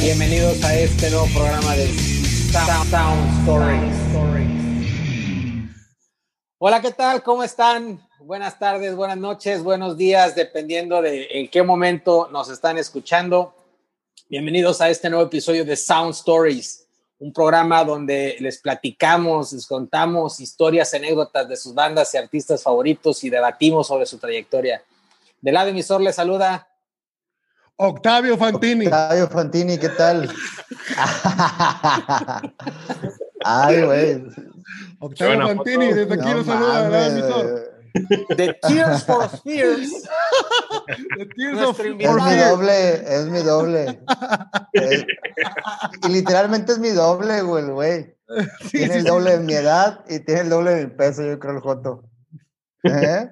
Bienvenidos a este nuevo programa de Sound, Stories. Hola, ¿qué tal? ¿Cómo están? Buenas tardes, buenas noches, buenos días, dependiendo de en qué momento nos están escuchando. Bienvenidos a este nuevo episodio de Sound Stories, un programa donde les platicamos, les contamos historias, anécdotas de sus bandas y artistas favoritos y debatimos sobre su trayectoria. Del lado emisor les saluda Octavio Fantini. Octavio Fantini, ¿qué tal? Ay, güey. Octavio Fantini, desde aquí nos saluda, ¿verdad, emisor? The Tears for Fears. The Tears of es mi doble, es mi doble. es, y literalmente es mi doble, güey, güey. Sí, tiene sí, el doble sí. de mi edad y tiene el doble de mi peso, yo creo, el Joto. ¿Eh?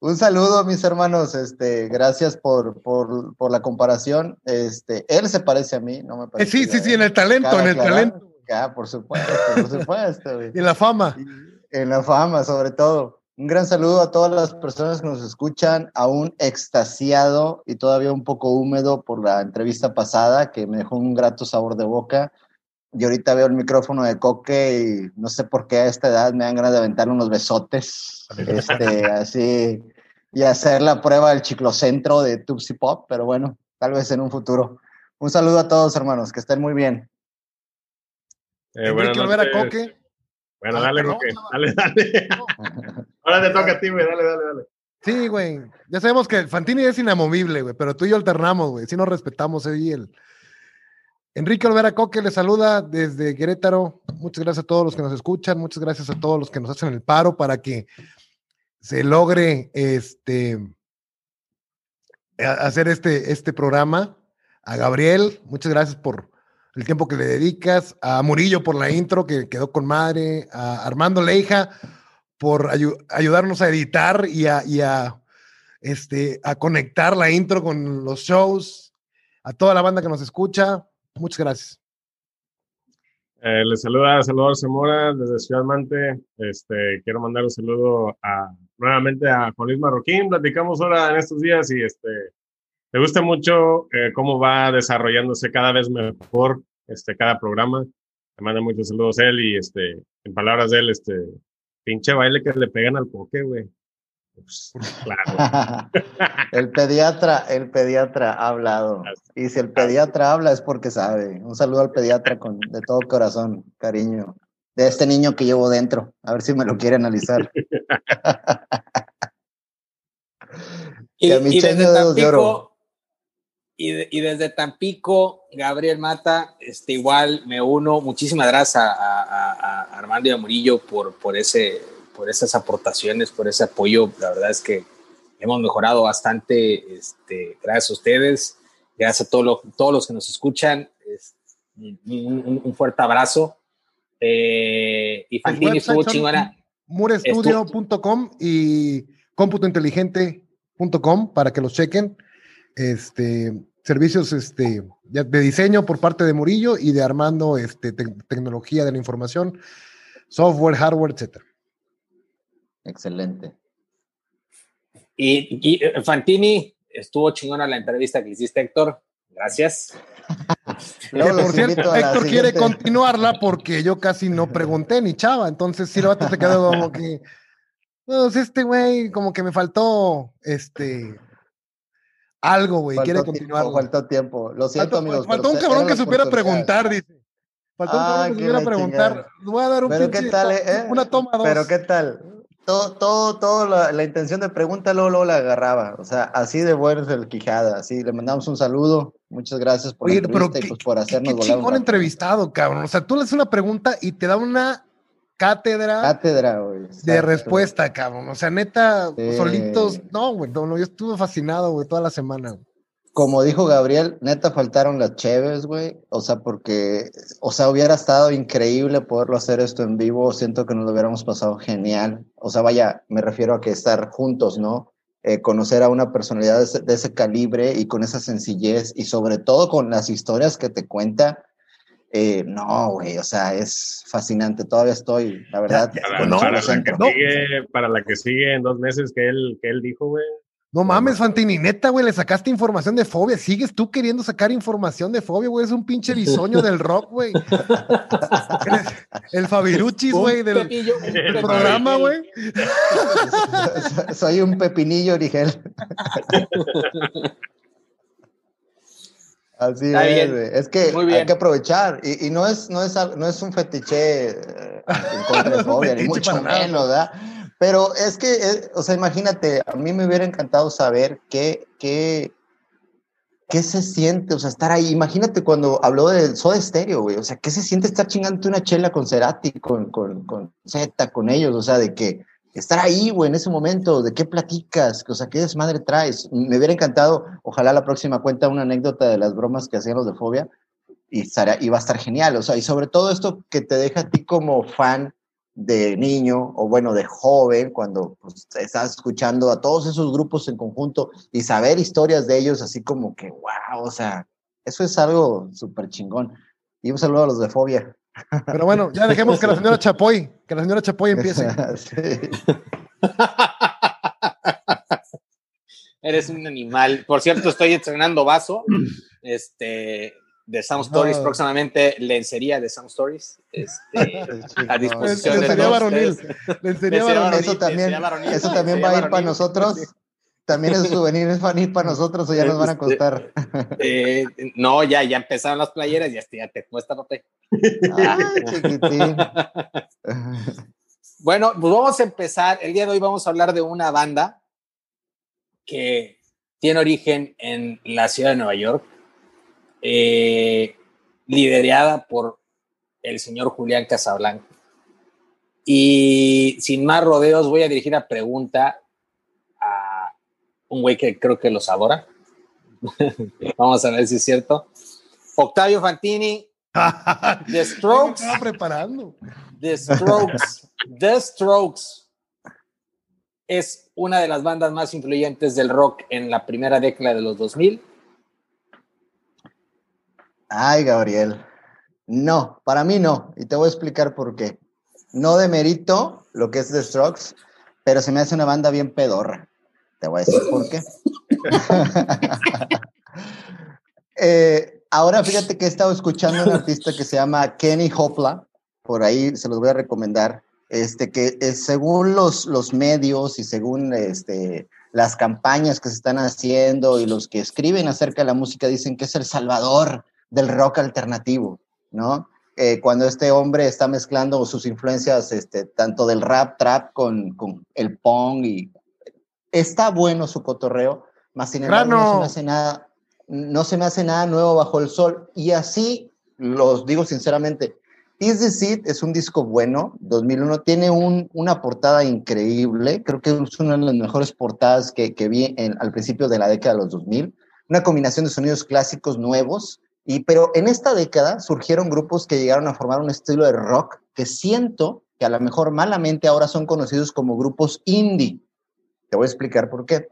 Un saludo, mis hermanos. Este, gracias por, por, por, la comparación. Este, él se parece a mí, no me parece. Sí, sí, sí, en el talento, en el claro, talento. Ya, por supuesto, por supuesto. y en la fama. En la fama, sobre todo. Un gran saludo a todas las personas que nos escuchan, aún extasiado y todavía un poco húmedo por la entrevista pasada, que me dejó un grato sabor de boca. Y ahorita veo el micrófono de Coque y no sé por qué a esta edad me dan ganas de aventarle unos besotes, este, así, y hacer la prueba del chiclocentro de Tupsi Pop, pero bueno, tal vez en un futuro. Un saludo a todos, hermanos, que estén muy bien. Eh, bueno, ver a Coque. Bueno, ah, dale, Coque, dale, dale. Ahora te toca a ti, güey, dale, dale, dale. Sí, güey. Ya sabemos que Fantini es inamovible, güey, pero tú y yo alternamos, güey. Sí nos respetamos ahí el. Enrique Olvera Coque le saluda desde Querétaro. Muchas gracias a todos los que nos escuchan, muchas gracias a todos los que nos hacen el paro para que se logre este hacer este, este programa. A Gabriel, muchas gracias por el tiempo que le dedicas. A Murillo por la intro, que quedó con madre. A Armando Leija por ayu ayudarnos a editar y y a, este, a conectar la intro con los shows. A toda la banda que nos escucha, muchas gracias. Eh, les saluda Salvador Zamora desde Ciudad Mante. Este, quiero mandar un saludo a, nuevamente a Juan Luis Marroquín. Platicamos ahora en estos días y este, me gusta mucho eh, cómo va desarrollándose cada vez mejor este, cada programa. Me manda muchos saludos él y este, en palabras de él, este, pinche baile que le pegan al coque, güey. Pues, claro. el pediatra, el pediatra ha hablado. Y si el pediatra habla es porque sabe. Un saludo al pediatra con de todo corazón, cariño. De este niño que llevo dentro. A ver si me lo quiere analizar. y, y, desde Tampico, y, de, y, desde Tampico, Gabriel Mata, este, igual me uno. Muchísimas gracias a, a, a Armando y a Murillo por, por ese por esas aportaciones, por ese apoyo. La verdad es que hemos mejorado bastante. Este, gracias a ustedes, gracias a todo lo, todos los que nos escuchan. Es, un, un, fuerte abrazo. Eh, y Fantini estuvo chingona. Murestudio.com y cómputointeligente.com para que los chequen. Este, servicios este, de diseño por parte de Murillo y de Armando, este, te tecnología de la información, software, hardware, etcétera. Excelente. Y, y, eh, Fantini, estuvo chingona la entrevista que hiciste, Héctor. Gracias. Por cierto, Héctor quiere continuarla porque yo casi no pregunté ni chava. Entonces, si el vato se quedó como que. Pues este güey, como que me faltó este. Algo, güey. Quiere continuar. Faltó tiempo. Lo siento, faltó, amigos. Faltó un cabrón que supiera preguntar, dice. Faltó un cabrón que supiera preguntar. Voy a dar un Pero pinche, qué tal, eh? una toma dos. Pero qué tal todo, todo, todo la, la, intención de pregunta luego, luego, la agarraba. O sea, así de bueno es el Quijada. Así, le mandamos un saludo. Muchas gracias por, Oye, pero y, pues, por hacernos qué chingón entrevistado, cabrón. O sea, tú le haces una pregunta y te da una cátedra, cátedra de respuesta, cabrón. O sea, neta, sí. solitos. No, güey, no, yo estuve fascinado, güey, toda la semana. Güey como dijo Gabriel, neta faltaron las cheves, güey. O sea, porque, o sea, hubiera estado increíble poderlo hacer esto en vivo. Siento que nos lo hubiéramos pasado genial. O sea, vaya, me refiero a que estar juntos, ¿no? Eh, conocer a una personalidad de ese, de ese, calibre y con esa sencillez y sobre todo con las historias que te cuenta. Eh, no, güey, o sea, es fascinante. Todavía estoy, la verdad. Ya, ya, no, para, la que sigue, para la que sigue en dos meses que él, que él dijo, güey No mames, Fantini, neta, güey, le sacaste información de fobia. Sigues tú queriendo sacar información de fobia, güey. Es un pinche bisoño del rock, güey. el Fabiruchis, güey, del, programa, güey. Soy un pepinillo, Origel. Así es, Es que hay que aprovechar. Y, no, es, no, es, no es un fetiche eh, en contra de fobia, ni mucho menos, ¿verdad? Pero es que, eh, o sea, imagínate, a mí me hubiera encantado saber qué, qué, qué se siente, o sea, estar ahí. Imagínate cuando habló del Soda Stereo, güey, o sea, ¿qué se siente estar chingando una chela con Cerati, con, con, con Z, con ellos? O sea, de que estar ahí, güey, en ese momento, de qué platicas, o sea, qué desmadre traes. Me hubiera encantado, ojalá la próxima cuenta una anécdota de las bromas que hacían los de Fobia y, y va a estar genial, o sea, y sobre todo esto que te deja a ti como fan de niño o bueno, de joven, cuando pues, estás escuchando a todos esos grupos en conjunto y saber historias de ellos, así como que, wow, o sea, eso es algo súper chingón. Y un saludo a los de Fobia. Pero bueno, ya dejemos que la señora Chapoy, que la señora Chapoy empiece. Eres un animal. Por cierto, estoy estrenando vaso. Este, de Sound Stories, próximamente lencería de Sound Stories, este, a disposición lencería de varonil. Lencería varonil. Eso también, eso también va a ir para nosotros. También es souvenir es van a ir para nosotros o ya nos van a este, costar. Eh, no, ya, ya empezaron las playeras, ya, ya te cuesta papel. Ay, chiquitín. bueno, pues vamos a empezar. El día de hoy vamos a hablar de una banda que tiene origen en la ciudad de Nueva York, eh, liderada por el señor Julián Casablanca. Y sin más rodeos, voy a dirigir la pregunta a un güey que creo que los adora. Vamos a ver si es cierto. Octavio Fantini, The Strokes. preparando. The Strokes. The Strokes es una de las bandas más influyentes del rock en la primera década de los 2000 Ay, Gabriel. No, para mí no. Y te voy a explicar por qué. No demerito lo que es The Strokes, pero se me hace una banda bien pedorra. Te voy a decir por qué. Eh, ahora fíjate que he estado escuchando a un artista que se llama Kenny Hopla. Por ahí se los voy a recomendar. Este, que eh, según los, los medios y según este, las campañas que se están haciendo y los que escriben acerca de la música dicen que es el salvador del rock alternativo, ¿no? Eh, cuando este hombre está mezclando sus influencias, este, tanto del rap, trap, con, con el pong y está bueno su cotorreo, más sin embargo no se me hace nada, no se me hace nada nuevo bajo el sol y así los digo sinceramente. Is the Seed es un disco bueno, 2001, tiene un, una portada increíble, creo que es una de las mejores portadas que, que vi en, al principio de la década de los 2000, una combinación de sonidos clásicos nuevos, pero en esta década surgieron grupos que llegaron a formar un estilo de rock que siento que a lo mejor malamente ahora son conocidos como grupos indie. Te voy a explicar por qué.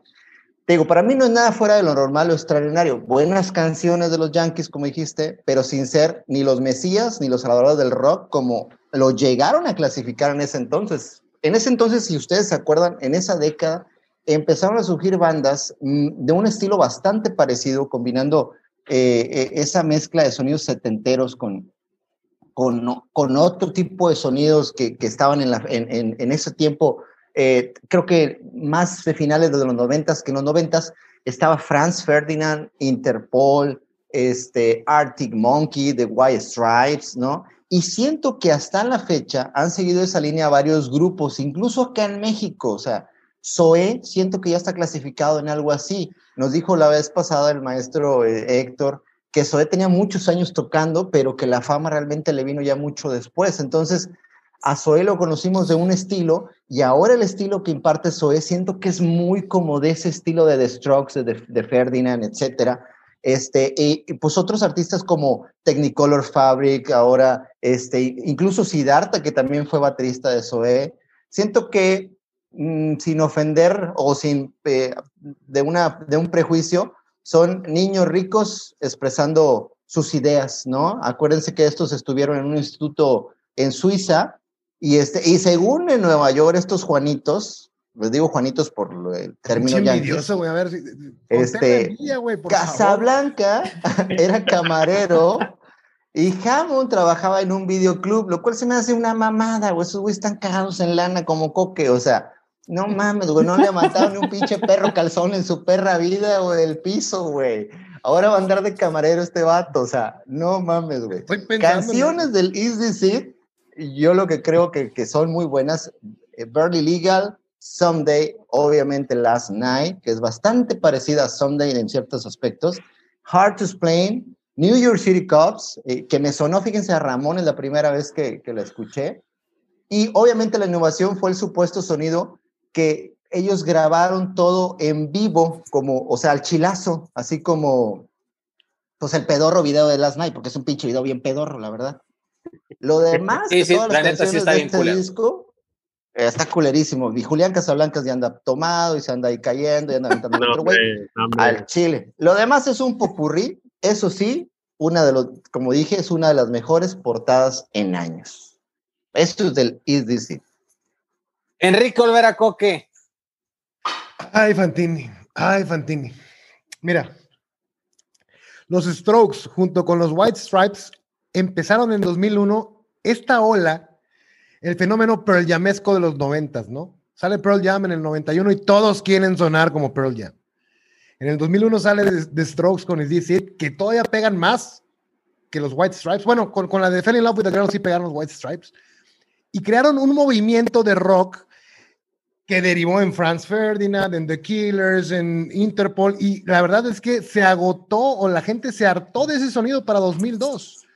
Te digo, para mí no es nada fuera de lo normal o extraordinario. Buenas canciones de los Yankees, como dijiste, pero sin ser ni los Mesías ni los salvadores del rock como lo llegaron a clasificar en ese entonces. En ese entonces, si ustedes se acuerdan, en esa década empezaron a surgir bandas mm, de un estilo bastante parecido, combinando eh, eh, esa mezcla de sonidos setenteros con, con, otro tipo de sonidos que, estaban en, ese tiempo, eh, creo que más de finales de los noventas que en los noventas, estaba Franz Ferdinand, Interpol, este, Arctic Monkey, The White Stripes, ¿no? Y siento que hasta la fecha han seguido esa línea varios grupos, incluso acá en México, o sea, Zoe, siento que ya está clasificado en algo así. Nos dijo la vez pasada el maestro eh, Héctor que Zoe tenía muchos años tocando, pero que la fama realmente le vino ya mucho después. Entonces, a Zoe lo conocimos de un estilo y ahora el estilo que imparte Zoe siento que es muy como de ese estilo de The Strokes, de, Ferdinand, etcétera. Este, y, pues otros artistas como Technicolor Fabric, ahora, este, incluso Siddhartha, que también fue baterista de Zoe. Siento que sin ofender o sin eh, de, una, de un prejuicio, son niños ricos expresando sus ideas, ¿no? Acuérdense que estos estuvieron en un instituto en Suiza y, este, y según en Nueva York, estos Juanitos, Les digo Juanitos por el término ya. güey, a ver si. Este, Casablanca era camarero y Hammond trabajaba en un videoclub, lo cual se me hace una mamada, güey. Esos güeyes están cagados en lana como coque, o sea, no mames, güey, no le ha matado ni un pinche perro calzón en su perra vida, o el piso, güey. Ahora va a andar de camarero este vato, o sea, no mames, güey. Canciones del Easy Seed, yo lo que creo que, que son muy buenas, eh, Barely Legal, Someday, obviamente Last Night, que es bastante parecida a Someday en ciertos aspectos, Hard to Explain, New York City Cops, eh, que me sonó, fíjense, a Ramón es la primera vez que, que la escuché, y obviamente la innovación fue el supuesto sonido que ellos grabaron todo en vivo, como, o sea, al chilazo, así como, pues el pedorro video de Last Night, porque es un pinche video bien pedorro, la verdad. Lo demás, sí, sí, todas las canciones de este disco, eh, está culerísimo. Y Julián Casablancas ya anda tomado y se anda ahí cayendo y anda aventando otro güey al chile. Lo demás es un popurrí, eso sí, una de los, como dije, es una de las mejores portadas en años. Esto es del Is This Enrique Olvera Coque. Ay, Fantini. Ay, Fantini. Mira, los Strokes junto con los White Stripes empezaron en 2001 esta ola, el fenómeno Pearl Jamesco de los noventas, ¿no? Sale Pearl Jam en el 91 y todos quieren sonar como Pearl Jam. En el 2001 sale The, Strokes con el DC, que todavía pegan más que los White Stripes. Bueno, con, la de Fell Love with the Girl sí pegaron los White Stripes. Y crearon un movimiento de rock que derivó en Franz Ferdinand, en The Killers, en Interpol, y la verdad es que se agotó o la gente se hartó de ese sonido para 2002.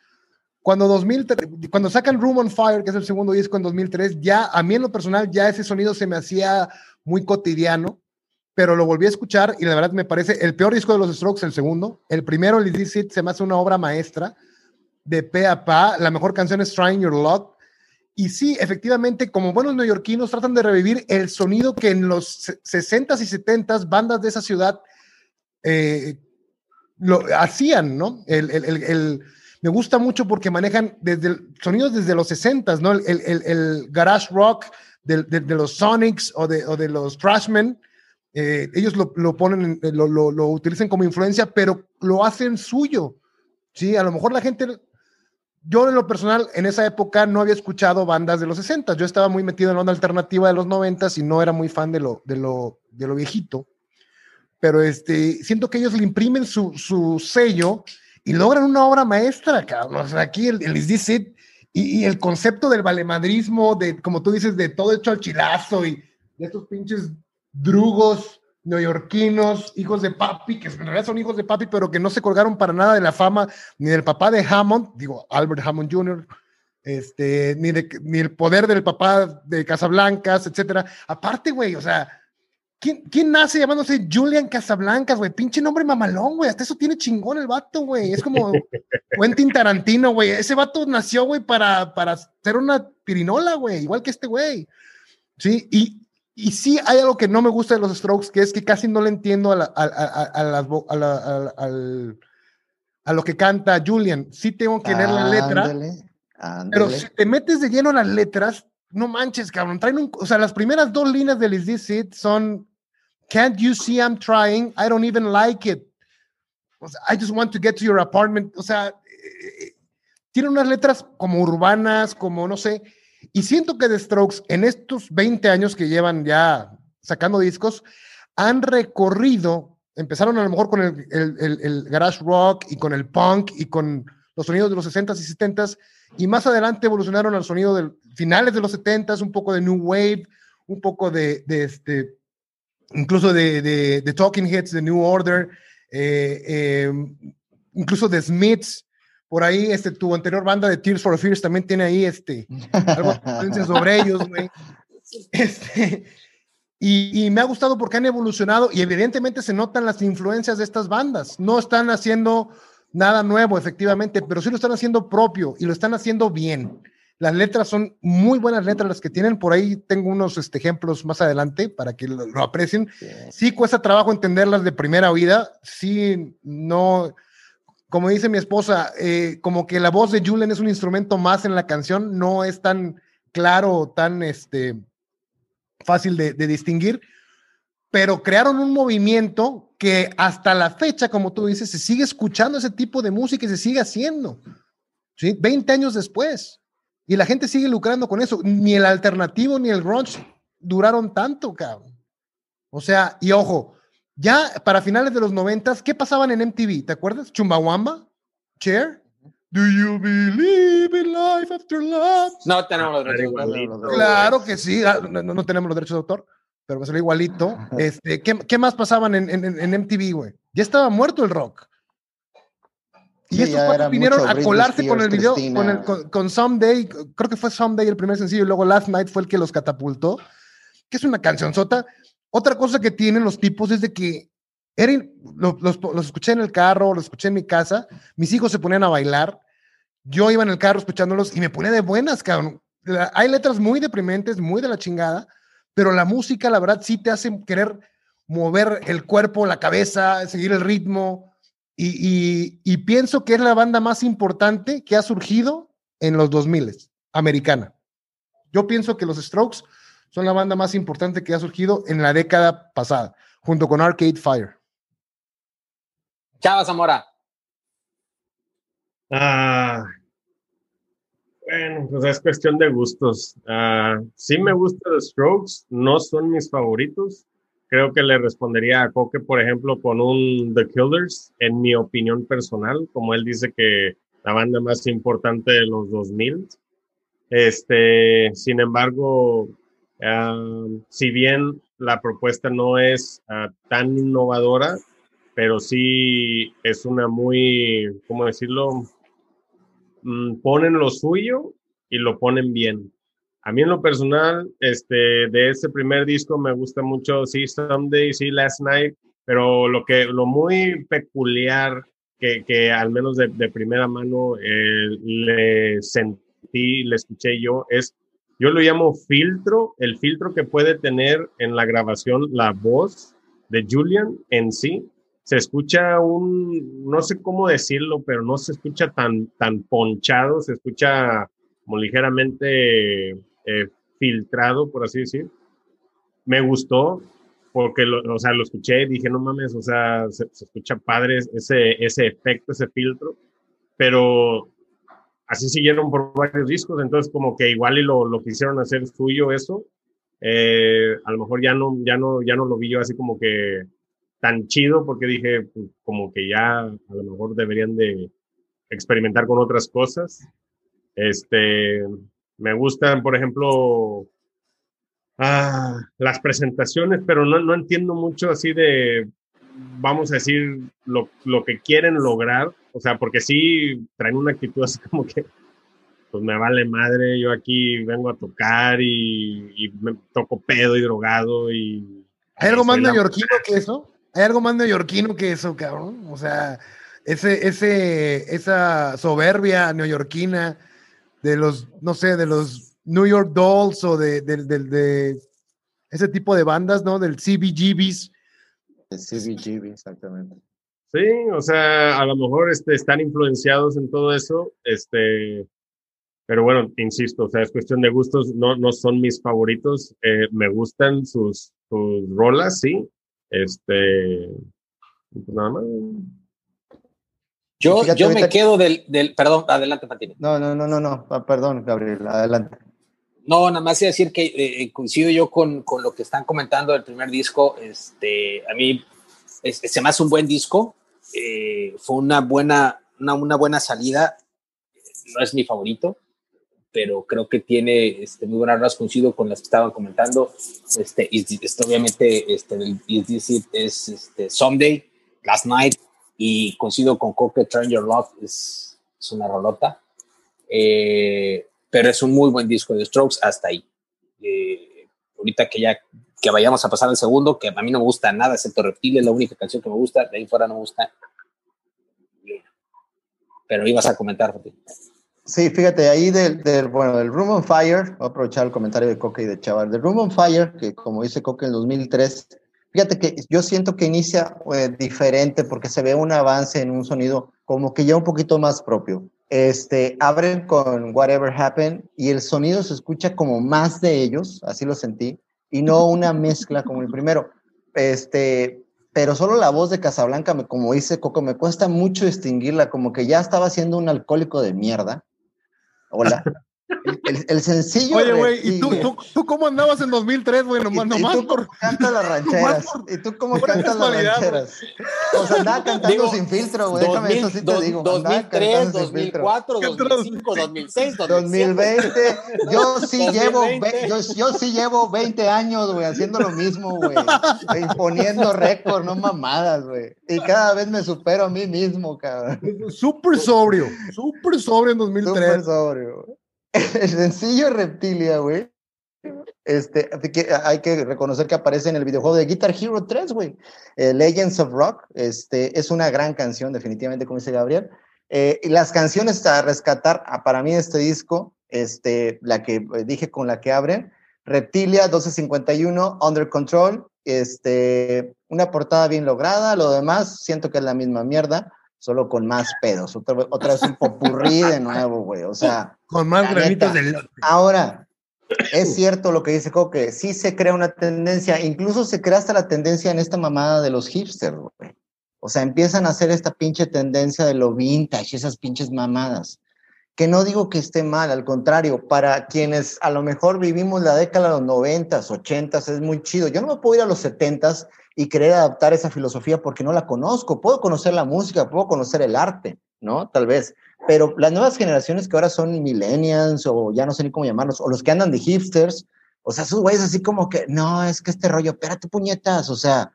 Cuando, 2000, cuando sacan Room on Fire, que es el segundo disco en 2003, ya a mí en lo personal ya ese sonido se me hacía muy cotidiano, pero lo volví a escuchar y la verdad me parece el peor disco de los Strokes, el segundo. El primero, el It, se me hace una obra maestra de pe a pa. La mejor canción es Trying Your Luck y sí, efectivamente, como buenos neoyorquinos, tratan de revivir el sonido que en los 60s y 70s bandas de esa ciudad eh, lo hacían, ¿no? El, me gusta mucho porque manejan desde sonidos desde los 60s, ¿no? El, garage rock de, los Sonics o de, o de los Trashmen. Eh, ellos lo, ponen, lo, lo, lo utilizan como influencia, pero lo hacen suyo. Sí, a lo mejor la gente yo en lo personal, en esa época no había escuchado bandas de los 60. Yo estaba muy metido en la onda alternativa de los 90 y no era muy fan de lo, de lo, de lo viejito. Pero este, siento que ellos le imprimen su, su sello y logran una obra maestra, cabrón. O sea, aquí el, el y, y, el concepto del valemadrismo, de, como tú dices, de todo hecho al chilazo y de estos pinches drugos neoyorquinos, hijos de papi, que en realidad son hijos de papi, pero que no se colgaron para nada de la fama ni del papá de Hammond, digo, Albert Hammond Jr., este, ni, de, ni el poder del papá de Casablancas, etcétera. Aparte, güey, o sea, ¿quién, ¿quién, nace llamándose Julian Casablancas, güey? Pinche nombre mamalón, güey. Hasta eso tiene chingón el vato, güey. Es como Quentin Tarantino, güey. Ese vato nació, güey, para, para ser una pirinola, güey, igual que este güey. Sí, y, y sí hay algo que no me gusta de los Strokes, que es que casi no le entiendo a, a, lo que canta Julian. Sí tengo que leer la letra, pero si te metes de lleno en las letras, no manches, cabrón. Traen un, o sea, las primeras dos líneas de Is This It son Can't you see I'm trying? I don't even like it. I just want to get to your apartment. O sea, eh, eh, tiene unas letras como urbanas, como no sé y siento que The Strokes, en estos 20 años que llevan ya sacando discos, han recorrido, empezaron a lo mejor con el, el, garage rock y con el punk y con los sonidos de los 60s y 70s, y más adelante evolucionaron al sonido de finales de los 70s, un poco de New Wave, un poco de, de este, incluso de, Talking Heads, de New Order, eh, eh, incluso de Smiths, por ahí, este, tu anterior banda de Tears for Fears también tiene ahí, este, algo sobre ellos, güey. Este, y, me ha gustado porque han evolucionado y evidentemente se notan las influencias de estas bandas. No están haciendo nada nuevo, efectivamente, pero sí lo están haciendo propio y lo están haciendo bien. Las letras son muy buenas letras las que tienen. Por ahí tengo unos este, ejemplos más adelante para que lo, lo aprecien. Sí cuesta trabajo entenderlas de primera oída. Sí, no como dice mi esposa, eh, como que la voz de Julian es un instrumento más en la canción, no es tan claro, tan este, fácil de, distinguir, pero crearon un movimiento que hasta la fecha, como tú dices, se sigue escuchando ese tipo de música y se sigue haciendo. ¿sí? 20 años después. Y la gente sigue lucrando con eso. Ni el alternativo ni el grunge duraron tanto, cabrón. O sea, y ojo, ya para finales de los noventas, ¿qué pasaban en MTV? ¿Te acuerdas? Chumbawamba, Chair. Do you believe in life after love? No tenemos los derechos de autor. Claro que sí, ah, no, tenemos los derechos de autor, pero me salió igualito. Este, ¿qué, ¿qué, más pasaban en, en, en MTV, güey? Ya estaba muerto el rock. Y estos cuatro vinieron a colarse con el video, con, el, con, Someday, creo que fue Someday el primer sencillo, y luego Last Night fue el que los catapultó, que es una cancionzota. Otra cosa que tienen los tipos es de que eran, los, los, escuché en el carro, los escuché en mi casa, mis hijos se ponían a bailar, yo iba en el carro escuchándolos y me ponía de buenas, cabrón. Hay letras muy deprimentes, muy de la chingada, pero la música, la verdad, sí te hace querer mover el cuerpo, la cabeza, seguir el ritmo y, pienso que es la banda más importante que ha surgido en los 2000 americana. Yo pienso que los Strokes son la banda más importante que ha surgido en la década pasada, junto con Arcade Fire. Chava Zamora. Ah, bueno, pues es cuestión de gustos. Ah, sí me gustan los Strokes, no son mis favoritos creo que le respondería a Coque, por ejemplo, con un The Killers, en mi opinión personal, como él dice que la banda más importante de los 2000. Este, sin embargo, si bien la propuesta no es ah, tan innovadora, pero sí es una muy, ¿cómo decirlo? Mm, ponen lo suyo y lo ponen bien. A mí en lo personal, este, de ese primer disco me gusta mucho, sí, Someday, sí, Last Night, pero lo que, lo muy peculiar que, que al menos de, de primera mano eh, le sentí, le escuché yo, es, yo lo llamo filtro, el filtro que puede tener en la grabación la voz de Julian en sí. Se escucha un, no sé cómo decirlo, pero no se escucha tan, tan ponchado, se escucha como ligeramente eh, filtrado, por así decir. Me gustó porque, lo, o sea, lo escuché y dije, no mames, o sea, se, escucha padre ese, ese efecto, ese filtro, pero así siguieron por varios discos, entonces como que igual y lo, lo quisieron hacer suyo eso, eh, a lo mejor ya no, ya, no, ya no lo vi yo así como que tan chido porque dije, pues, como que ya a lo mejor deberían de experimentar con otras cosas. Este, me gustan, por ejemplo, ah, las presentaciones, pero no, no, entiendo mucho así de, vamos a decir, lo, lo, que quieren lograr. O sea, porque sí traen una actitud así como que, pues me vale madre, yo aquí vengo a tocar y, me toco pedo y drogado y... ¿Hay algo más neoyorquino que eso? ¿Hay algo más neoyorquino que eso, cabrón? O sea, ese, ese, esa soberbia neoyorquina de los, no sé, de los New York Dolls o de, de, ese tipo de bandas, ¿no? Del CBGBs. El CBGB, exactamente. Sí, o sea, a lo mejor este, están influenciados en todo eso, este, pero bueno, insisto, o sea, es cuestión de gustos, no, no son mis favoritos, eh, me gustan sus, sus rolas, sí, este, pues nada más. Yo, yo me quedo del, del, Perdón, adelante, Fatine. No, no, no, no, no, ah, perdón, Gabriel, adelante. No, nada más decir que eh, eh, coincido yo con, con, lo que están comentando del primer disco. Este, a mí se me hace un buen disco. Eh, fue una buena, una, una, buena salida. No es mi favorito, pero creo que tiene este, muy buenas razones. Coincido con las que estaban comentando. Este, este obviamente, este, el es este, Someday, Last Night, y coincido con Coque, Turn Your Love es, es una rolota, eh, pero es un muy buen disco de Strokes hasta ahí. Eh, ahorita que ya que vayamos a pasar al segundo, que a mí no me gusta nada, excepto Reptil, es la única canción que me gusta, de ahí fuera no me gusta. Pero ibas a comentar, Sí, fíjate, ahí del, del, bueno, del Room on Fire, voy a aprovechar el comentario de Coque y de Chaval, del Room on Fire, que como dice Coque en 2003, Fíjate que yo siento que inicia eh, diferente porque se ve un avance en un sonido como que ya un poquito más propio. Este, abren con Whatever Happened y el sonido se escucha como más de ellos, así lo sentí. y no una mezcla como el primero. Este, pero solo la voz de Casablanca, como dice Coco, me cuesta mucho distinguirla, como que ya estaba siendo un alcohólico de mierda. Hola. El, el, sencillo. Oye, güey, ¿y tú, tú, tú, cómo andabas en 2003, güey? Nomás, ¿Y, nomás y tú por. cantas las rancheras. ¿Y tú cómo cantas las rancheras? O sea, andaba cantando digo, sin filtro, güey. Déjame eso sí te digo. 2003, 2004, 2005, 2006, 2020. Yo sí llevo, yo, yo sí llevo 20 años, güey, haciendo lo mismo, güey. Imponiendo récord, no mamadas, güey. Y cada vez me supero a mí mismo, cabrón. Súper sobrio, súper sobrio en 2003. Súper sobrio, güey. El sencillo Reptilia, güey. Este, hay que reconocer que aparece en el videojuego de Guitar Hero 3, güey. Eh, Legends of Rock, este, es una gran canción, definitivamente, como dice Gabriel. Eh, y las canciones a rescatar, a, para mí, este disco, este, la que eh, dije con la que abren, Reptilia 1251, Under Control, este, una portada bien lograda, lo demás siento que es la misma mierda solo con más pedos. Otra, otra vez un popurrí de nuevo, güey. O sea. Con más granitos del Ahora, es cierto lo que dice Coque, sí se crea una tendencia, incluso se crea hasta la tendencia en esta mamada de los hipsters, güey. O sea, empiezan a hacer esta pinche tendencia de lo vintage, esas pinches mamadas. Que no digo que esté mal, al contrario, para quienes a lo mejor vivimos la década de los noventas, ochentas, es muy chido. Yo no me puedo ir a los setentas y querer adaptar esa filosofía porque no la conozco. Puedo conocer la música, puedo conocer el arte, ¿no? Tal vez. Pero las nuevas generaciones que ahora son millennials o ya no sé ni cómo llamarlos, o los que andan de hipsters, o sea, esos güeyes así como que, no, es que este rollo, espérate puñetas, o sea,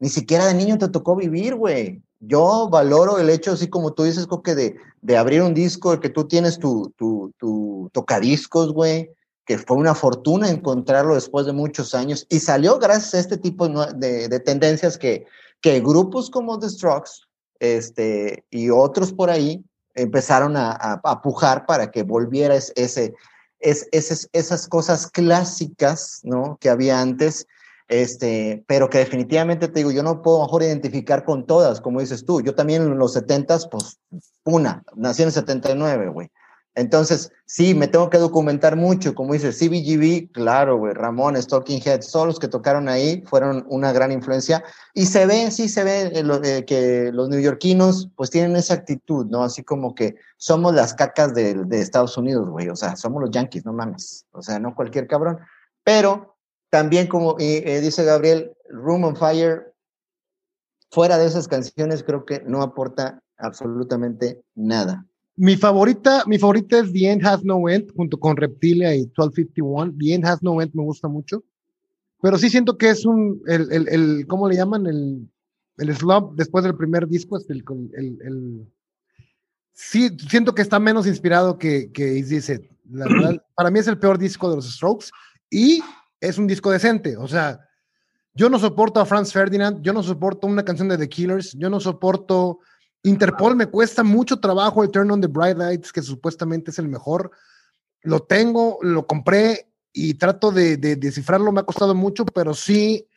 ni siquiera de niño te tocó vivir, güey. Yo valoro el hecho, así como tú dices, Coque, de, de abrir un disco, que tú tienes tu, tu, tu tocadiscos, güey, que fue una fortuna encontrarlo después de muchos años y salió gracias a este tipo de, de tendencias que, que grupos como The Strokes este, y otros por ahí empezaron a, a, pujar para que volviera ese, es, ese, esas cosas clásicas ¿no? que había antes, este, pero que definitivamente te digo, yo no puedo mejor identificar con todas, como dices tú. Yo también en los 70s, pues una, nací en el 79, güey. Entonces, sí, me tengo que documentar mucho, como dice CBGB, claro, güey, Ramón, Talking Heads, todos los que tocaron ahí fueron una gran influencia. Y se ve, sí se ve eh, eh, que los neoyorquinos pues tienen esa actitud, ¿no? Así como que somos las cacas de, de Estados Unidos, güey, o sea, somos los yankees, no mames, o sea, no cualquier cabrón. Pero también como eh, dice Gabriel, Room on Fire, fuera de esas canciones creo que no aporta absolutamente nada. Mi favorita, mi favorita es The End Has No End, junto con Reptilia y 1251. The End Has No End me gusta mucho. Pero sí siento que es un, el, el, el ¿cómo le llaman? El, el slump después del primer disco, es el, el, el, sí, siento que está menos inspirado que, que dice La verdad, para mí es el peor disco de los Strokes y es un disco decente. O sea, yo no soporto a Franz Ferdinand, yo no soporto una canción de The Killers, yo no soporto Interpol me cuesta mucho trabajo el Turn on the Bright Lights, que supuestamente es el mejor. Lo tengo, lo compré y trato de, de descifrarlo. Me ha costado mucho, pero sí,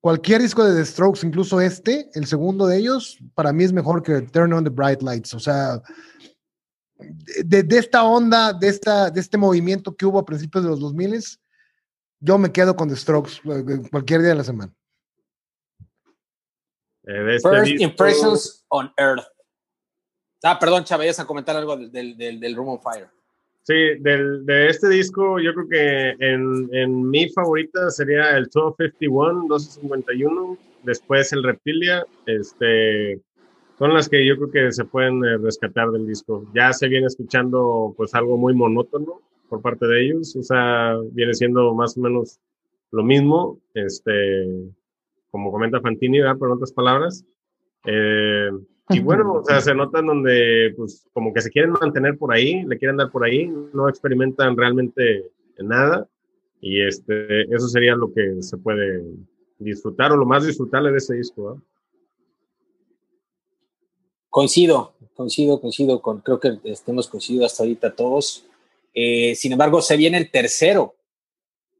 cualquier disco de The Strokes, incluso este, el segundo de ellos, para mí es mejor que Turn on the Bright Lights. O sea, de, de esta onda, de, esta, de este movimiento que hubo a principios de los 2000, yo me quedo con The Strokes eh, cualquier día de la semana. Eh, este First disco... Impressions on Earth. Ah, perdón, Chávez, a comentar algo del, del, del Room of Fire. Sí, del, de este disco, yo creo que en, en, mi favorita sería el 1251, 1251, después el Reptilia, este, son las que yo creo que se pueden eh, rescatar del disco. Ya se viene escuchando pues algo muy monótono por parte de ellos, o sea, viene siendo más o menos lo mismo, este, como comenta Fantini, ¿verdad? Por otras palabras. Eh, y bueno, o sea, se notan donde, pues, como que se quieren mantener por ahí, le quieren dar por ahí, no experimentan realmente nada. Y este, eso sería lo que se puede disfrutar o lo más disfrutable de ese disco. ¿no? Coincido, coincido, coincido, con, creo que estemos coincidido hasta ahorita todos. Eh, sin embargo, se viene el tercero,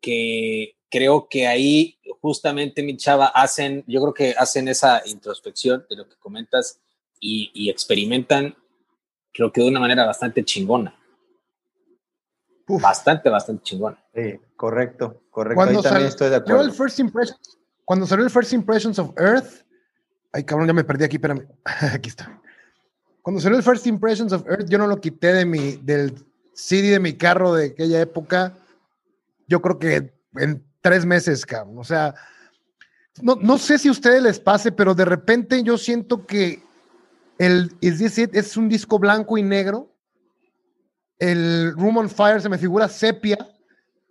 que creo que ahí justamente, mi chava, hacen, yo creo que hacen esa introspección de lo que comentas y, y experimentan, creo que de una manera bastante chingona. bastante, bastante chingón. Sí, correcto, correcto. Cuando también estoy de acuerdo. El first cuando salió el First Impressions of Earth, ay cabrón, ya me perdí aquí, espérame, aquí está. Cuando salió el First Impressions of Earth, yo no lo quité de mi, del CD de mi carro de aquella época, yo creo que en tres meses, cabrón. O sea, no, no sé si a ustedes les pase, pero de repente yo siento que el Is This It es un disco blanco y negro. El Room on Fire se me figura sepia.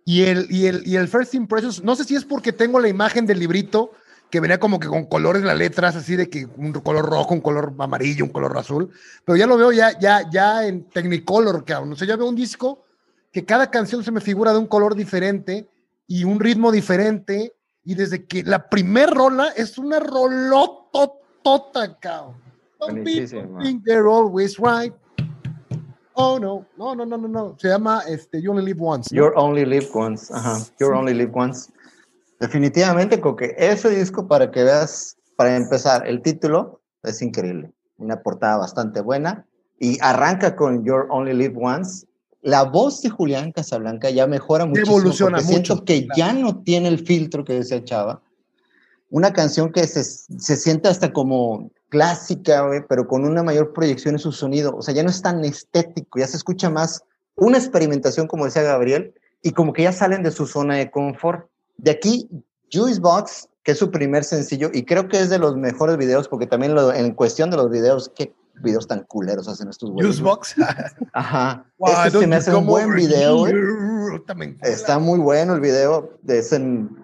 Y el, y el, y el First Impressions, no sé si es porque tengo la imagen del librito que venía como que con colores las letras, así de que un color rojo, un color amarillo, un color azul, pero ya lo veo ya, ya, ya en Technicolor, cabrón. O sea, ya veo un disco que cada canción se me figura de un color diferente y un ritmo diferente, y desde que la primer rola es una rolototota, cabrón. People think they're always right. Oh, no, no, no, no, no, no. Se llama este, You Only Live Once. You Only Live Once, ajá. You Only Live Once. Definitivamente, que ese disco, para que veas, para empezar, el título es increíble. Una portada bastante buena. Y arranca con You're Only Live Once. La voz de Julián Casablanca ya mejora muchísimo. Evoluciona mucho. Siento que ya no tiene el filtro que decía Chava. Una canción que se, se siente hasta como clásica, pero con una mayor proyección en su sonido. O sea, ya no es tan estético, ya se escucha más una experimentación, como decía Gabriel, y como que ya salen de su zona de confort. De aquí, Juice Box, que es su primer sencillo, y creo que es de los mejores videos, porque también lo, en cuestión de los videos, qué videos tan culeros hacen estos güeyes. Juice Box. Ajá. este se me hace un buen video. Está muy bueno el video. De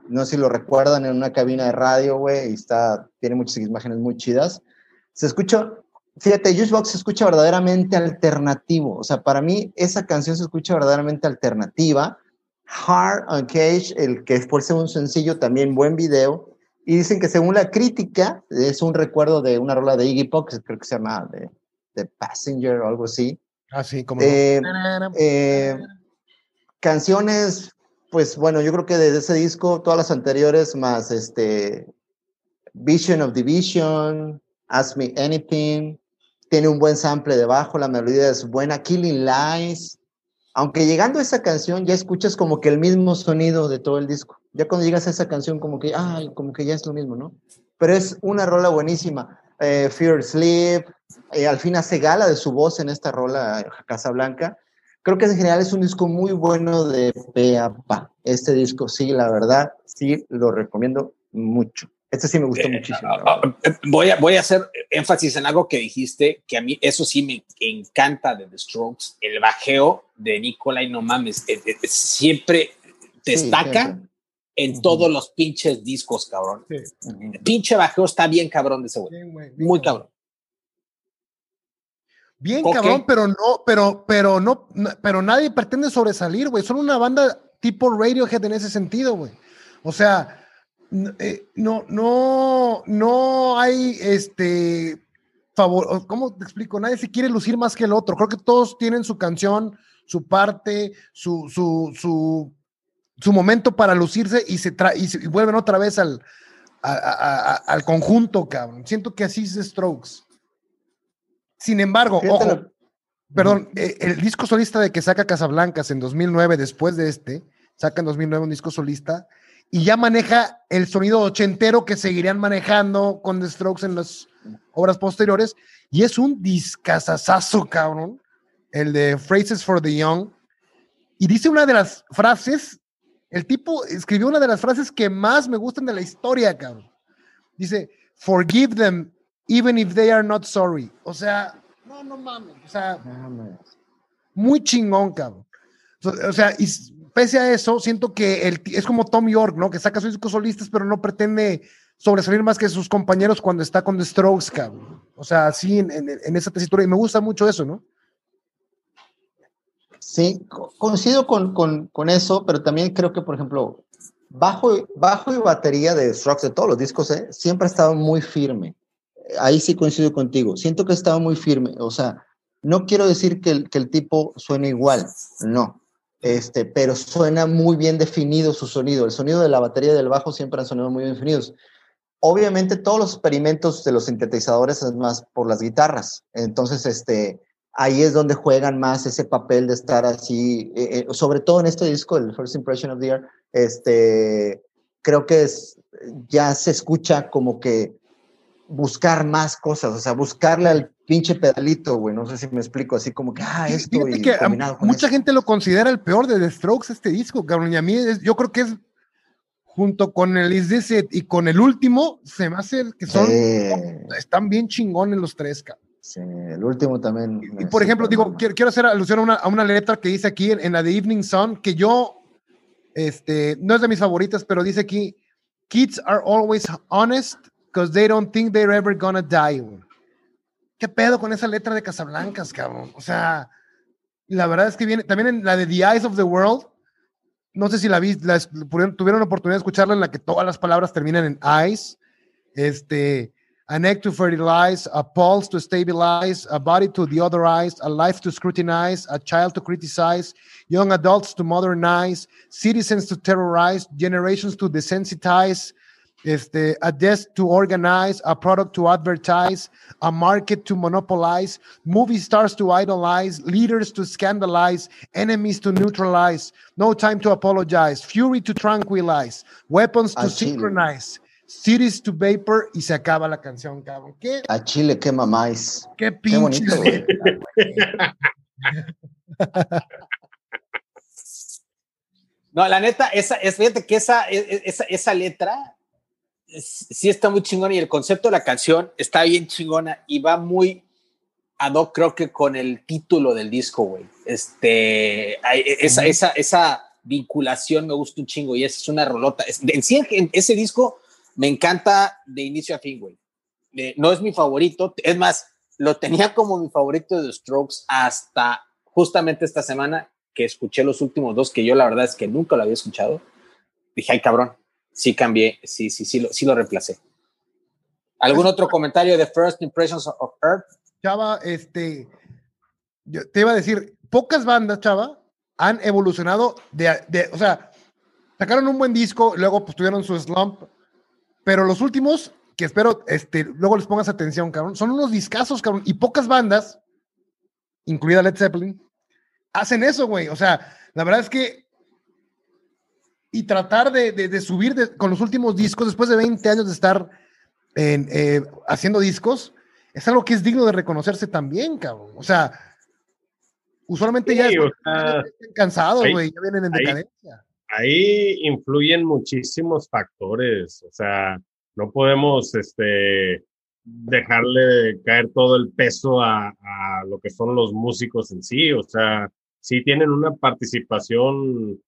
no sé si lo recuerdan, en una cabina de radio, güey, y está, tiene muchas imágenes muy chidas. Se escucha, fíjate, Juice Box se escucha verdaderamente alternativo. O sea, para mí esa canción se escucha verdaderamente alternativa Hard on Cage, el que fue un sencillo, también buen video. Y dicen que según la crítica, es un recuerdo de una rola de Iggy Pop, que creo que se llama The, Passenger o algo así. Así ah, como. Eh, eh, canciones, pues bueno, yo creo que desde ese disco, todas las anteriores, más este Vision of Division, Ask Me Anything, tiene un buen sample debajo, la melodía es buena, Killing Lies, aunque llegando a esa canción ya escuchas como que el mismo sonido de todo el disco. Ya cuando llegas a esa canción como que, ay, como que ya es lo mismo, ¿no? Pero es una rola buenísima. Eh, Fear Sleep, eh, al fin hace gala de su voz en esta rola, Casa Blanca. Creo que en general es un disco muy bueno de pe pa. Este disco, sí, la verdad, sí, lo recomiendo mucho. Este sí me gustó eh, muchísimo. Ah, ah, eh, voy, a, voy a hacer énfasis en algo que dijiste, que a mí eso sí me encanta de The Strokes, el bajeo de Nicolai, no mames, eh, siempre destaca en todos los pinches discos, cabrón. El pinche bajeo está bien cabrón de ese güey. Muy cabrón. Bien cabrón, pero no, pero, pero no, pero nadie pretende sobresalir, güey. Son una banda tipo Radiohead en ese sentido, güey. O sea, eh, no, no, no hay este favor, ¿cómo te explico? Nadie se quiere lucir más que el otro. Creo que todos tienen su canción, su parte, su, su, su, su momento para lucirse y se y, vuelven otra vez al, al conjunto, cabrón. Siento que así es Strokes. Sin embargo, ojo, perdón, eh, el disco solista de que saca Casablancas en 2009, después de este, saca en 2009 un disco solista y ya maneja el sonido ochentero que seguirían manejando con The Strokes en las obras posteriores. Y es un discazazazo, cabrón, el de Phrases for the Young. Y dice una de las frases, el tipo escribió una de las frases que más me gustan de la historia, cabrón. Dice, forgive them even if they are not sorry. O sea, no, no mames. O sea, muy chingón, cabrón. O sea, y pese a eso, siento que el, es como Tom York, ¿no? Que saca sus discos solistas, pero no pretende sobresalir más que sus compañeros cuando está con The Strokes, cabrón. O sea, así en, en, esa tesitura. Y me gusta mucho eso, ¿no? Sí, coincido con, con, con, eso, pero también creo que, por ejemplo, bajo, bajo y batería de Strokes, de todos los discos, ¿eh? siempre ha estado muy firme. Ahí sí coincido contigo. Siento que ha estado muy firme. O sea, no quiero decir que el, que el tipo suene igual, no este, pero suena muy bien definido su sonido. El sonido de la batería y del bajo siempre han sonado muy bien definidos. Obviamente todos los experimentos de los sintetizadores es más por las guitarras. Entonces, este, ahí es donde juegan más ese papel de estar así, eh, eh, sobre todo en este disco, el First Impression of the Year, este, creo que es, ya se escucha como que buscar más cosas, o sea, buscarle al pinche pedalito, güey, no sé si me explico, así como que, ah, esto y que mucha gente lo considera el peor de The Strokes, este disco, cabrón, y a mí yo creo que es junto con el Is This It y con el último, se me hace que son, están bien chingones los tres, cabrón. Sí, el último también. Y, por ejemplo, digo, quiero, hacer alusión a una, a una, letra que dice aquí en, la de Evening Sun, que yo, este, no es de mis favoritas, pero dice aquí, kids are always honest because they don't think they're ever gonna die. ¿Qué pedo con esa letra de Casablancas, cabrón? O sea, la verdad es que viene, también en la de The Eyes of the World, no sé si la vi, tuvieron oportunidad de escucharla en la que todas las palabras terminan en eyes. Este, a neck to fertilize, a pulse to stabilize, a body to deodorize, a life to scrutinize, a child to criticize, young adults to modernize, citizens to terrorize, generations to desensitize, este, a desk to organize, a product to advertise, a market to monopolize, movie stars to idolize, leaders to scandalize, enemies to neutralize, no time to apologize, fury to tranquilize, weapons to synchronize, cities to vapor y se acaba la canción, cabrón. ¿Qué? A Chile quema más. Qué pinche. no, la neta, esa, es, fíjate que esa, esa, esa letra sí está muy chingona y el concepto de la canción está bien chingona y va muy ad hoc, creo que con el título del disco, güey. Este, esa, esa, esa vinculación me gusta un chingo y esa es una rolota. En sí, ese disco me encanta de inicio a fin, güey. Eh, no es mi favorito, es más, lo tenía como mi favorito de Strokes hasta justamente esta semana que escuché los últimos dos, que yo la verdad es que nunca lo había escuchado. Dije, ay, cabrón, sí cambié, sí, sí, sí lo, sí lo reemplacé. ¿Algún otro comentario de First Impressions of Earth? Chava, este, yo te iba a decir, pocas bandas, Chava, han evolucionado de, de, o sea, sacaron un buen disco, luego pues tuvieron su slump, pero los últimos, que espero, este, luego les pongas atención, cabrón, son unos discazos, cabrón, y pocas bandas, incluida Led Zeppelin, hacen eso, güey, o sea, la verdad es que y tratar de, subir con los últimos discos, después de 20 años de estar eh, haciendo discos, es algo que es digno de reconocerse también, cabrón. O sea, usualmente ya están cansados, güey, ya vienen en decadencia. Ahí influyen muchísimos factores, o sea, no podemos este, dejarle caer todo el peso a, a lo que son los músicos en sí, o sea, sí tienen una participación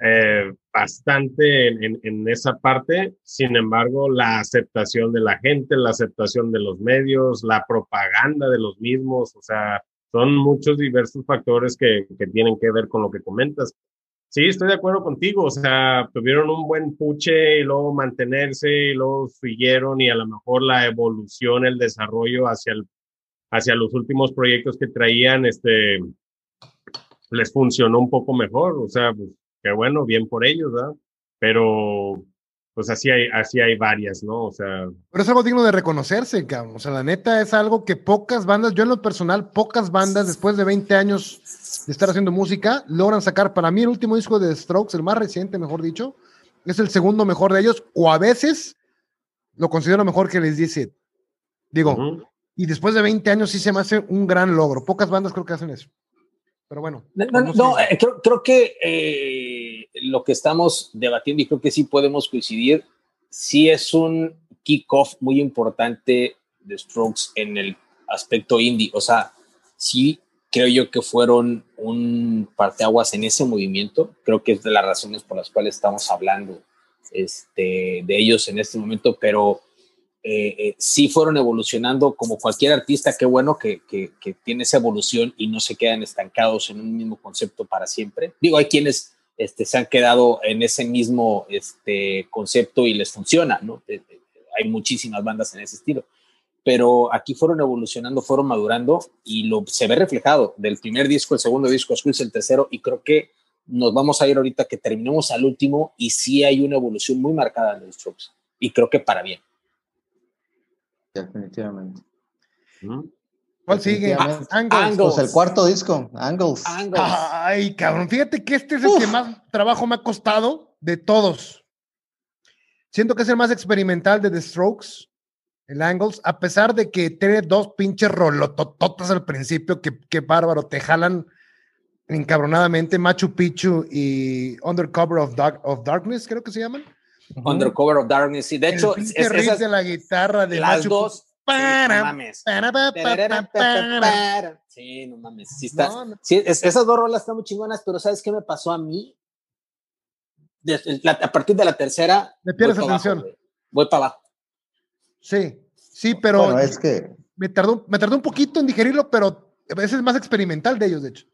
eh, bastante en, esa parte. Sin embargo, la aceptación de la gente, la aceptación de los medios, la propaganda de los mismos, o sea, son muchos diversos factores que, tienen que ver con lo que comentas. Sí, estoy de acuerdo contigo, o sea, tuvieron un buen puche y luego mantenerse y luego siguieron y a lo mejor la evolución, el desarrollo hacia, hacia los últimos proyectos que traían, este, les funcionó un poco mejor, o sea, pues, que bueno, bien por ellos, ¿verdad? Pero pues así hay, así hay varias, ¿no? O sea. Pero es algo digno de reconocerse, cabrón. O sea, la neta es algo que pocas bandas, yo en lo personal, pocas bandas después de 20 años de estar haciendo música, logran sacar. Para mí, el último disco de Strokes, el más reciente, mejor dicho, es el segundo mejor de ellos, o a veces lo considero mejor que les dice. Digo, y después de 20 años sí se me hace un gran logro. Pocas bandas creo que hacen eso. Pero bueno. No, eh, creo, creo, que eh, lo que estamos debatiendo, y creo que sí podemos coincidir, sí es un kickoff muy importante de Strokes en el aspecto indie. O sea, sí creo yo que fueron un parteaguas en ese movimiento. Creo que es de las razones por las cuales estamos hablando este, de ellos en este momento, pero eh, eh, sí fueron evolucionando como cualquier artista, qué bueno que, que, tiene esa evolución y no se quedan estancados en un mismo concepto para siempre. Digo, hay quienes este, se han quedado en ese mismo este, concepto y les funciona, ¿no? Eh, hay muchísimas bandas en ese estilo, pero aquí fueron evolucionando, fueron madurando y lo, se ve reflejado del primer disco, el segundo disco, Squeeze, el tercero, y creo que nos vamos a ir ahorita que terminemos al último y sí hay una evolución muy marcada en los Strokes y creo que para bien definitivamente. ¿Cuál sigue? Angles. Pues el cuarto disco, Angles. Ay, cabrón, fíjate que este es el que más trabajo me ha costado de todos. Siento que es el más experimental de The Strokes, el Angles, a pesar de que tiene dos pinches rolotototas al principio, que, que bárbaro, te jalan encabronadamente Machu Picchu y Undercover of, Dark, of Darkness, creo que se llaman. Undercover of Darkness, y de hecho, es, esas, de la guitarra de las Machu dos. Para, no mames. para, para. Sí, no mames. Sí está, No, no. sí, es- esas dos rolas están muy chingonas, pero ¿sabes qué me pasó a mí? La- a partir de la tercera. Le pierdes abajo, atención. voy para abajo. Sí, sí, pero Bueno, es que me, tardó, me tardó un poquito en digerirlo, pero ese es más experimental de ellos, de hecho.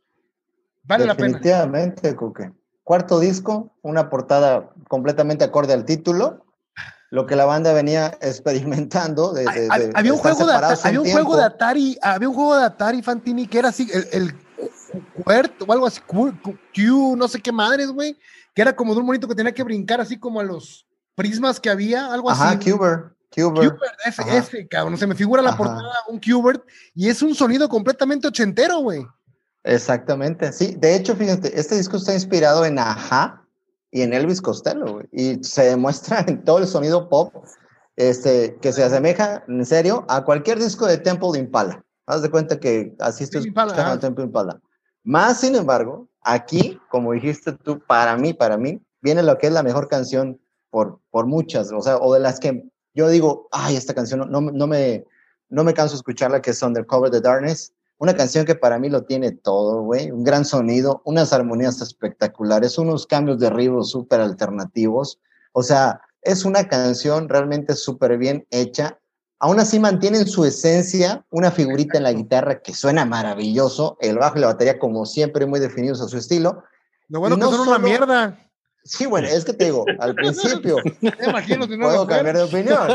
Vale la pena. definitivamente, Cuque. Cuarto disco, una portada completamente acorde al título. Lo que la banda venía experimentando. De, de- de había un, juego de, había un juego. Atari, había un juego de Atari Fantini que era así, el, el o algo así, Q, no sé qué madres, güey, que era como de un monito que tenía que brincar así como a los prismas que había, algo Ajá, así. Cuber. Cuber. Qbert, ese, Ajá. ese, cabrón, se me figura la Ajá. portada, un Qbert, y es un sonido completamente ochentero, güey. Exactamente, sí. De hecho, fíjate, este disco está inspirado en Aja y en Elvis Costello, güey. Y se demuestra en todo el sonido pop este, que se asemeja, en serio, a cualquier disco de Temple Impala. Haz de cuenta que así estoy escuchando a Temple Impala. Más sin embargo, aquí, como dijiste tú, para mí, para mí, viene lo que es la mejor canción por, por muchas, o sea, o de las que yo digo, ay, esta canción no, no, no me, no me canso de escucharla, que es Undercover the Darkness. Una canción que para mí lo tiene todo, güey. Un gran sonido, unas armonías espectaculares, unos cambios de ritmo súper alternativos. O sea, es una canción realmente súper bien hecha. Aún así mantiene en su esencia una figurita en la guitarra que suena maravilloso, el bajo y la batería como siempre muy definidos a su estilo. Lo bueno Y que no son una mierda. Sí, bueno, es que te digo, al principio imagino si no puedo cambiar de opinión.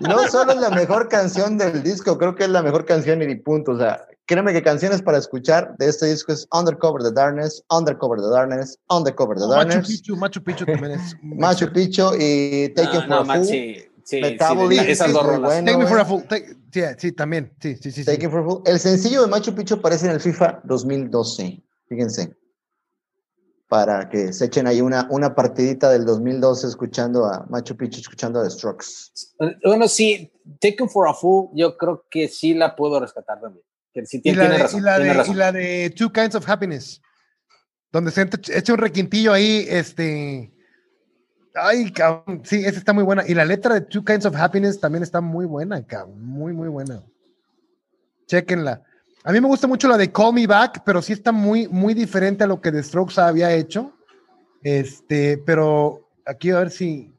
No solo es la mejor canción del disco, creo que es la mejor canción y punto. O sea, créeme que canciones para escuchar de este disco es Undercover the Darkness, Undercover the Darkness, Undercover the Oh, Machu Darkness, Picchu, Machu Picchu también es. Machu Picchu y Taken No, for no, a Fool. sí, Metabolism, esas sí, dos muy rolas. bueno. Take me for a güey. fool. take- sí, sí, también. Sí, sí, sí. sí. Taken for a Fool. El sencillo de Machu Picchu aparece en el FIFA 2012. Fíjense. Para que se echen ahí una, una partidita del 2012 escuchando a Machu Picchu, escuchando a The Strokes. Bueno, sí, Taken for a Fool, yo creo que sí la puedo rescatar también. Que sí Y la, de, razón. y, la de, razón. y la de Two Kinds of Happiness. Donde se echa- echa un requintillo ahí, este. Ay, cabrón. Sí, esa está muy buena. Y la letra de Two Kinds of Happiness también está muy buena, cabrón. Muy, muy buena. Chequenla. A mí me gusta mucho la de Call Me Back, pero sí está muy, muy diferente a lo que The Strokes había hecho. Este, pero aquí a ver si.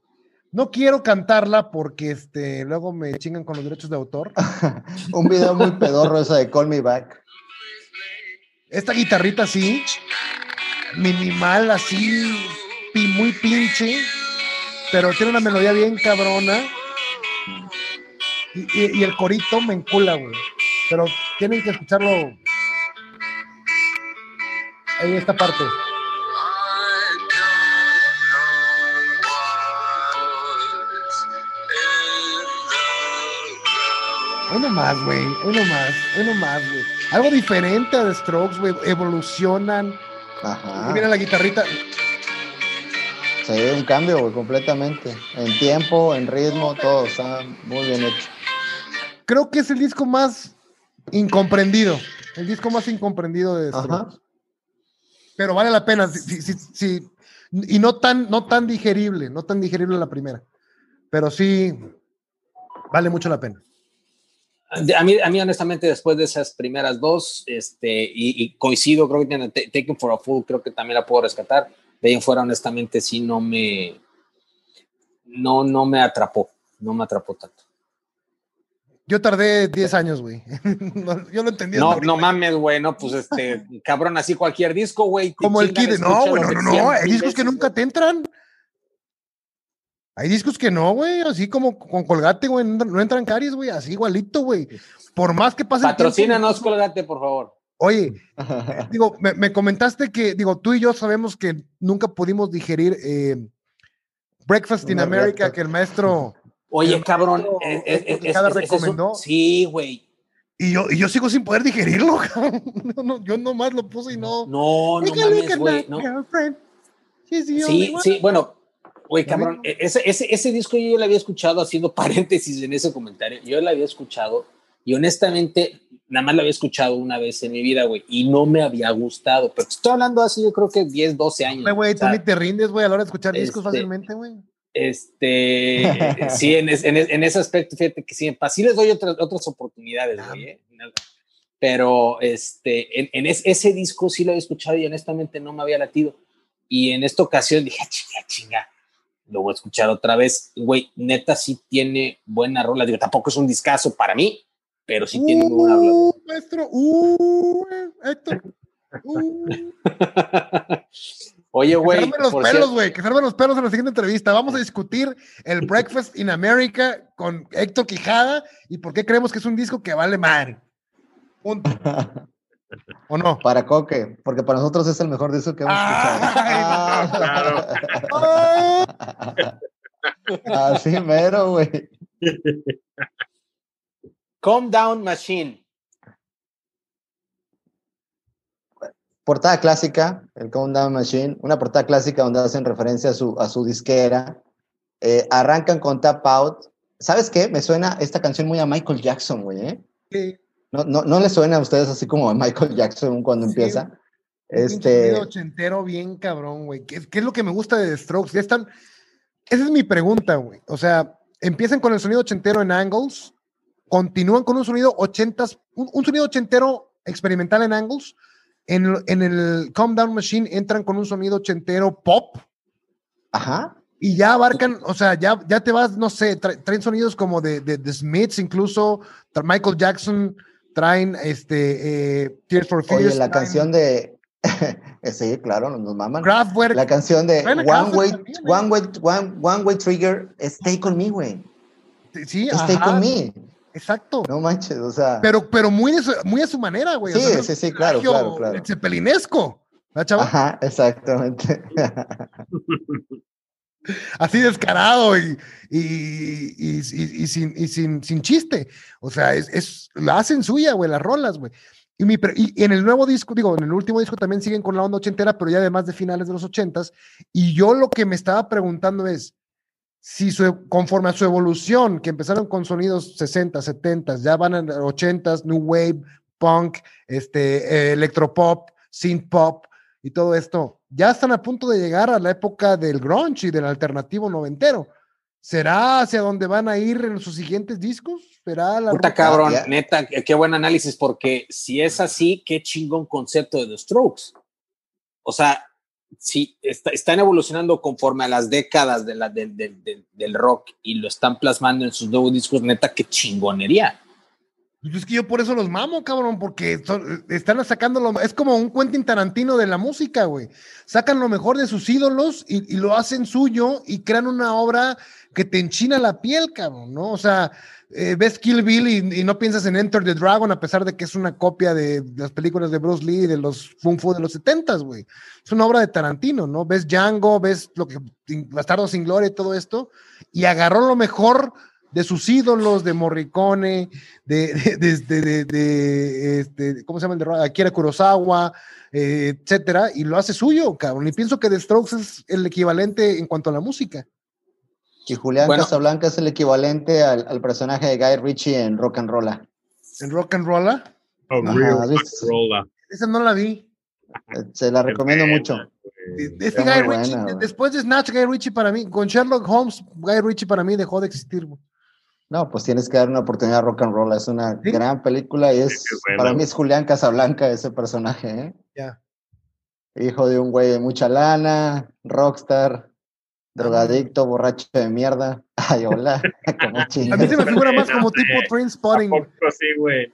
No quiero cantarla porque este, luego me chingan con los derechos de autor. Un video muy pedorro esa de Call Me Back. Esta guitarrita así, minimal, así, muy pinche, pero tiene una melodía bien cabrona. Y, y- y el corito me encula, güey. Pero tienen que escucharlo. Ahí esta parte. Uno más, güey. Uno más. Uno más, güey. Algo diferente a The Strokes, güey. Evolucionan. Ajá. Viene la guitarrita. Se ve un cambio, güey, completamente. En tiempo, en ritmo, todo está muy bien hecho. Creo que es el disco más incomprendido. El disco más incomprendido de The Ajá. Strokes. Pero vale la pena. sí, sí, sí, y no tan, no tan digerible. No tan digerible la primera. Pero sí, vale mucho la pena. A mí, a mí, honestamente, después de esas primeras dos, este, y, y coincido, creo que tiene Ta- Taken for a Fool, creo que también la puedo rescatar. De ahí en fuera, honestamente, sí no me, no, no me atrapó, no me atrapó tanto. Yo tardé 10 años, güey. No, yo lo entendí. No, no mames, güey, no, pues este, cabrón, así cualquier disco, güey. Como el Kid. No, güey, no, no, no. 100 Hay discos que nunca te entran. Hay discos que no, güey. Así como con Colgate, güey. No entran caries, güey. Así igualito, güey. Por más que pase. el tiempo, Patrocínanos, colgate, por favor. Oye, digo, me, me comentaste que, digo, tú y yo sabemos que nunca pudimos digerir eh, Breakfast in America, que el maestro. Oye, El cabrón, maestro es- es- es- recomendó. sí, güey. Y yo, y yo sigo sin poder digerirlo, no, no, yo nomás lo puse y no. No, no mames, güey. No. Sí, sí, bueno, güey, cabrón, e, ese, ese, ese disco yo lo había escuchado, haciendo paréntesis en ese comentario, yo lo había escuchado y honestamente nada más lo había escuchado una vez en mi vida, güey, y no me había gustado, pero estoy hablando así, yo creo que 10, 12 años. Güey, tú ni te rindes, güey, a la hora de escuchar discos este, fácilmente, güey. Este, sí, en, en, en, ese aspecto, fíjate que sí, sí les doy otras, otras oportunidades, güey, ¿eh? pero este, en, en ese disco sí lo había escuchado y honestamente no me había latido. Y en esta ocasión dije, ah, chinga, chinga, lo voy a escuchar otra vez. Güey, neta sí tiene buena rola. Digo, tampoco es un discazo para mí, pero sí tiene muy buena rola. Uh, maestro, uh, Héctor. Uh. Oye, güey. Que los pelos, güey. Que salven los pelos en la siguiente entrevista. Vamos a discutir el Breakfast in America con Héctor Quijada y por qué creemos que es un disco que vale madre. Punto. ¿O no? Para Coque, porque para nosotros es el mejor disco que hemos escuchado. Ah, Así mero, güey. Calm Down Machine. Portada clásica, el Calm Down Machine, una portada clásica donde hacen referencia a su, a su disquera. Eh, arrancan con Tap Out. ¿Sabes qué? Me suena esta canción muy a Michael Jackson, güey, ¿eh? Sí. ¿No, no, no le suena a ustedes así como a Michael Jackson cuando sí, empieza? Este... Un ochentero bien cabrón, güey. ¿Qué, ¿Qué, es lo que me gusta de The Strokes? Ya están... Esa es mi pregunta, güey. O sea, empiezan con el sonido ochentero en Angles, continúan con un sonido ochentas, un, un sonido ochentero experimental en Angles, en, en, el Calm Down Machine entran con un sonido ochentero pop. Ajá. Y ya abarcan, o sea, ya, ya te vas, no sé, tra traen sonidos como de, de, de Smiths, incluso Michael Jackson, traen este eh, Tears for Fears. Oye, la traen, canción de sí, claro, nos maman. Kraftwerk. La canción de One Way, también, One Way, One, One Way Trigger, Stay con me, güey. Sí, Stay ajá. con me. Exacto. No manches, o sea. Pero, pero muy, su, muy a su manera, güey. Sí, o sea, sí, sí, claro, claro, claro. Cepelinesco. ¿verdad, chaval? Ajá, exactamente. Así descarado y, y, y, y sin, sin, sin, chiste. O sea, es, es, la hacen suya, güey, las rolas, güey. Y, mi, y, en el nuevo disco, digo, en el último disco también siguen con la onda ochentera, pero ya además de finales de los ochentas. Y yo lo que me estaba preguntando es, si su, conforme a su evolución, que empezaron con sonidos 60, 70, ya van a 80s, New Wave, Punk, este, eh, Electropop, Synth Pop y todo esto, ya están a punto de llegar a la época del grunge y del alternativo noventero. ¿Será hacia dónde van a ir en sus siguientes discos? ¿Será la Puta cabrón, neta, qué buen análisis, porque si es así, qué chingón concepto de The Strokes. O sea, si está, están evolucionando conforme a las décadas de la, de, de, del rock y lo están plasmando en sus nuevos discos, neta, qué chingonería. Pues es que yo por eso los mamo, cabrón, porque están sacando lo, es como un Quentin Tarantino de la música, güey. Sacan lo mejor de sus ídolos y, y, lo hacen suyo y crean una obra que te enchina la piel, cabrón, ¿no? O sea, eh, ves Kill Bill y, y, no piensas en Enter the Dragon a pesar de que es una copia de, las películas de Bruce Lee de los Kung Fu de los setentas, güey. Es una obra de Tarantino, ¿no? Ves Django, ves lo que Bastardo sin Gloria y todo esto y agarró lo mejor de sus ídolos, de Morricone, de, de, de, de, de este, ¿cómo se llama el de Akira Kurosawa, eh, etcétera, y lo hace suyo, cabrón. Y pienso que The Strokes es el equivalente en cuanto a la música. Que Julián bueno, Casablanca es el equivalente al, al, personaje de Guy Ritchie en Rock and Rolla. ¿En Rock and Rolla? Oh, Ajá, real rock rolla. Esa no la vi. Se la recomiendo mucho. Este Guy Ritchie, después de Snatch, Guy Ritchie para mí, con Sherlock Holmes, Guy Ritchie para mí dejó de existir. Güey. No, pues tienes que dar una oportunidad a Rock and Roll. Es una ¿Sí? gran película y es, bueno. para mí es Julián Casablanca ese personaje. ¿eh? Ya. Hijo de un güey de mucha lana, rockstar, drogadicto, borracho de mierda. Ay, hola. a mí se me figura más como tipo Train Spotting. Sí, güey.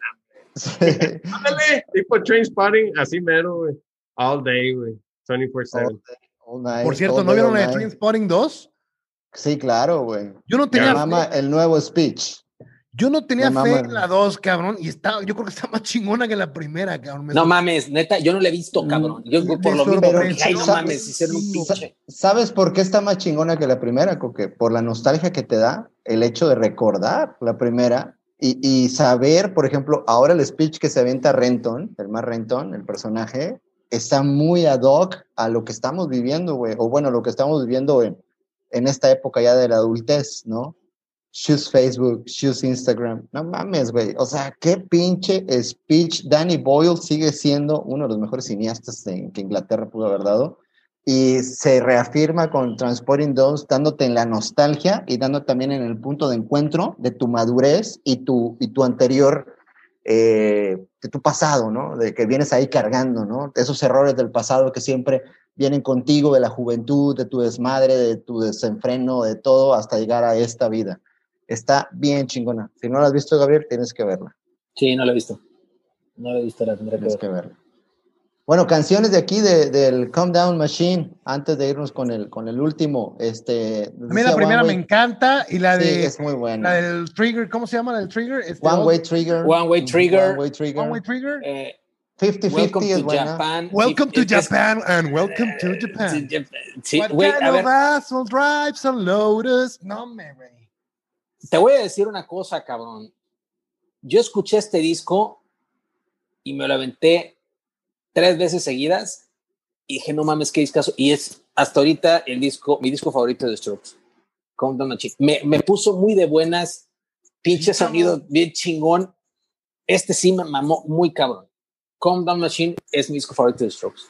Ándale, tipo Train Spotting, así mero, güey. All day, güey. 24-7. Por cierto, ¿no vieron la de Train Spotting 2? Sí, claro, güey. Yo no tenía. Mama, el nuevo speech. Yo no tenía fe en la 2, cabrón, y está, yo creo que está más chingona que la primera, cabrón. Me no mames, neta, yo no la he visto, cabrón. Yo me por lo mismo, ay, no mames, hicieron un pinche. ¿Sabes por qué está más chingona que la primera, Coque? Por la nostalgia que te da el hecho de recordar la primera Y, y, saber, por ejemplo, ahora el speech que se avienta Renton, el más Renton, el personaje, está muy ad hoc a lo que estamos viviendo, güey. O bueno, lo que estamos viviendo en, en esta época ya de la adultez, ¿no? Choose Facebook, choose Instagram. No mames, güey. O sea, qué pinche speech. Danny Boyle sigue siendo uno de los mejores cineastas que Inglaterra pudo haber dado. Y se reafirma con Transporting Dogs, dándote en la nostalgia y dando también en el punto de encuentro de tu madurez y tu, y tu anterior eh, de tu pasado, ¿no? De que vienes ahí cargando, ¿no? Esos errores del pasado que siempre vienen contigo, de la juventud, de tu desmadre, de tu desenfreno, de todo, hasta llegar a esta vida. Está bien chingona. Si no la has visto, Gabriel, tienes que verla. Sí, no la he visto. No la he visto, la tendré tienes que, verla. Bueno, canciones de aquí de, del Calm Down Machine, antes de irnos con el, con el último. Este, a mí la primera me encanta y la de. es muy buena. La del Trigger, ¿cómo se llama la del Trigger? Este, One Way Trigger. One Way Trigger. One Way Trigger. One Way Trigger. 50-50 eh, es buena. Japan. Welcome to Japan and welcome to Japan. Sí, What wait, kind a of ver. asshole drives a Lotus? No me, güey. Te voy a decir una cosa, cabrón. Yo escuché este disco y me lo aventé tres veces seguidas y dije, no mames, qué discazo. Y es hasta ahorita el disco, mi disco favorito de Strokes. Countdown Machine. Me, me puso muy de buenas, pinche sonido bien chingón. Este sí me mamó muy cabrón. Countdown Machine es mi disco favorito de Strokes.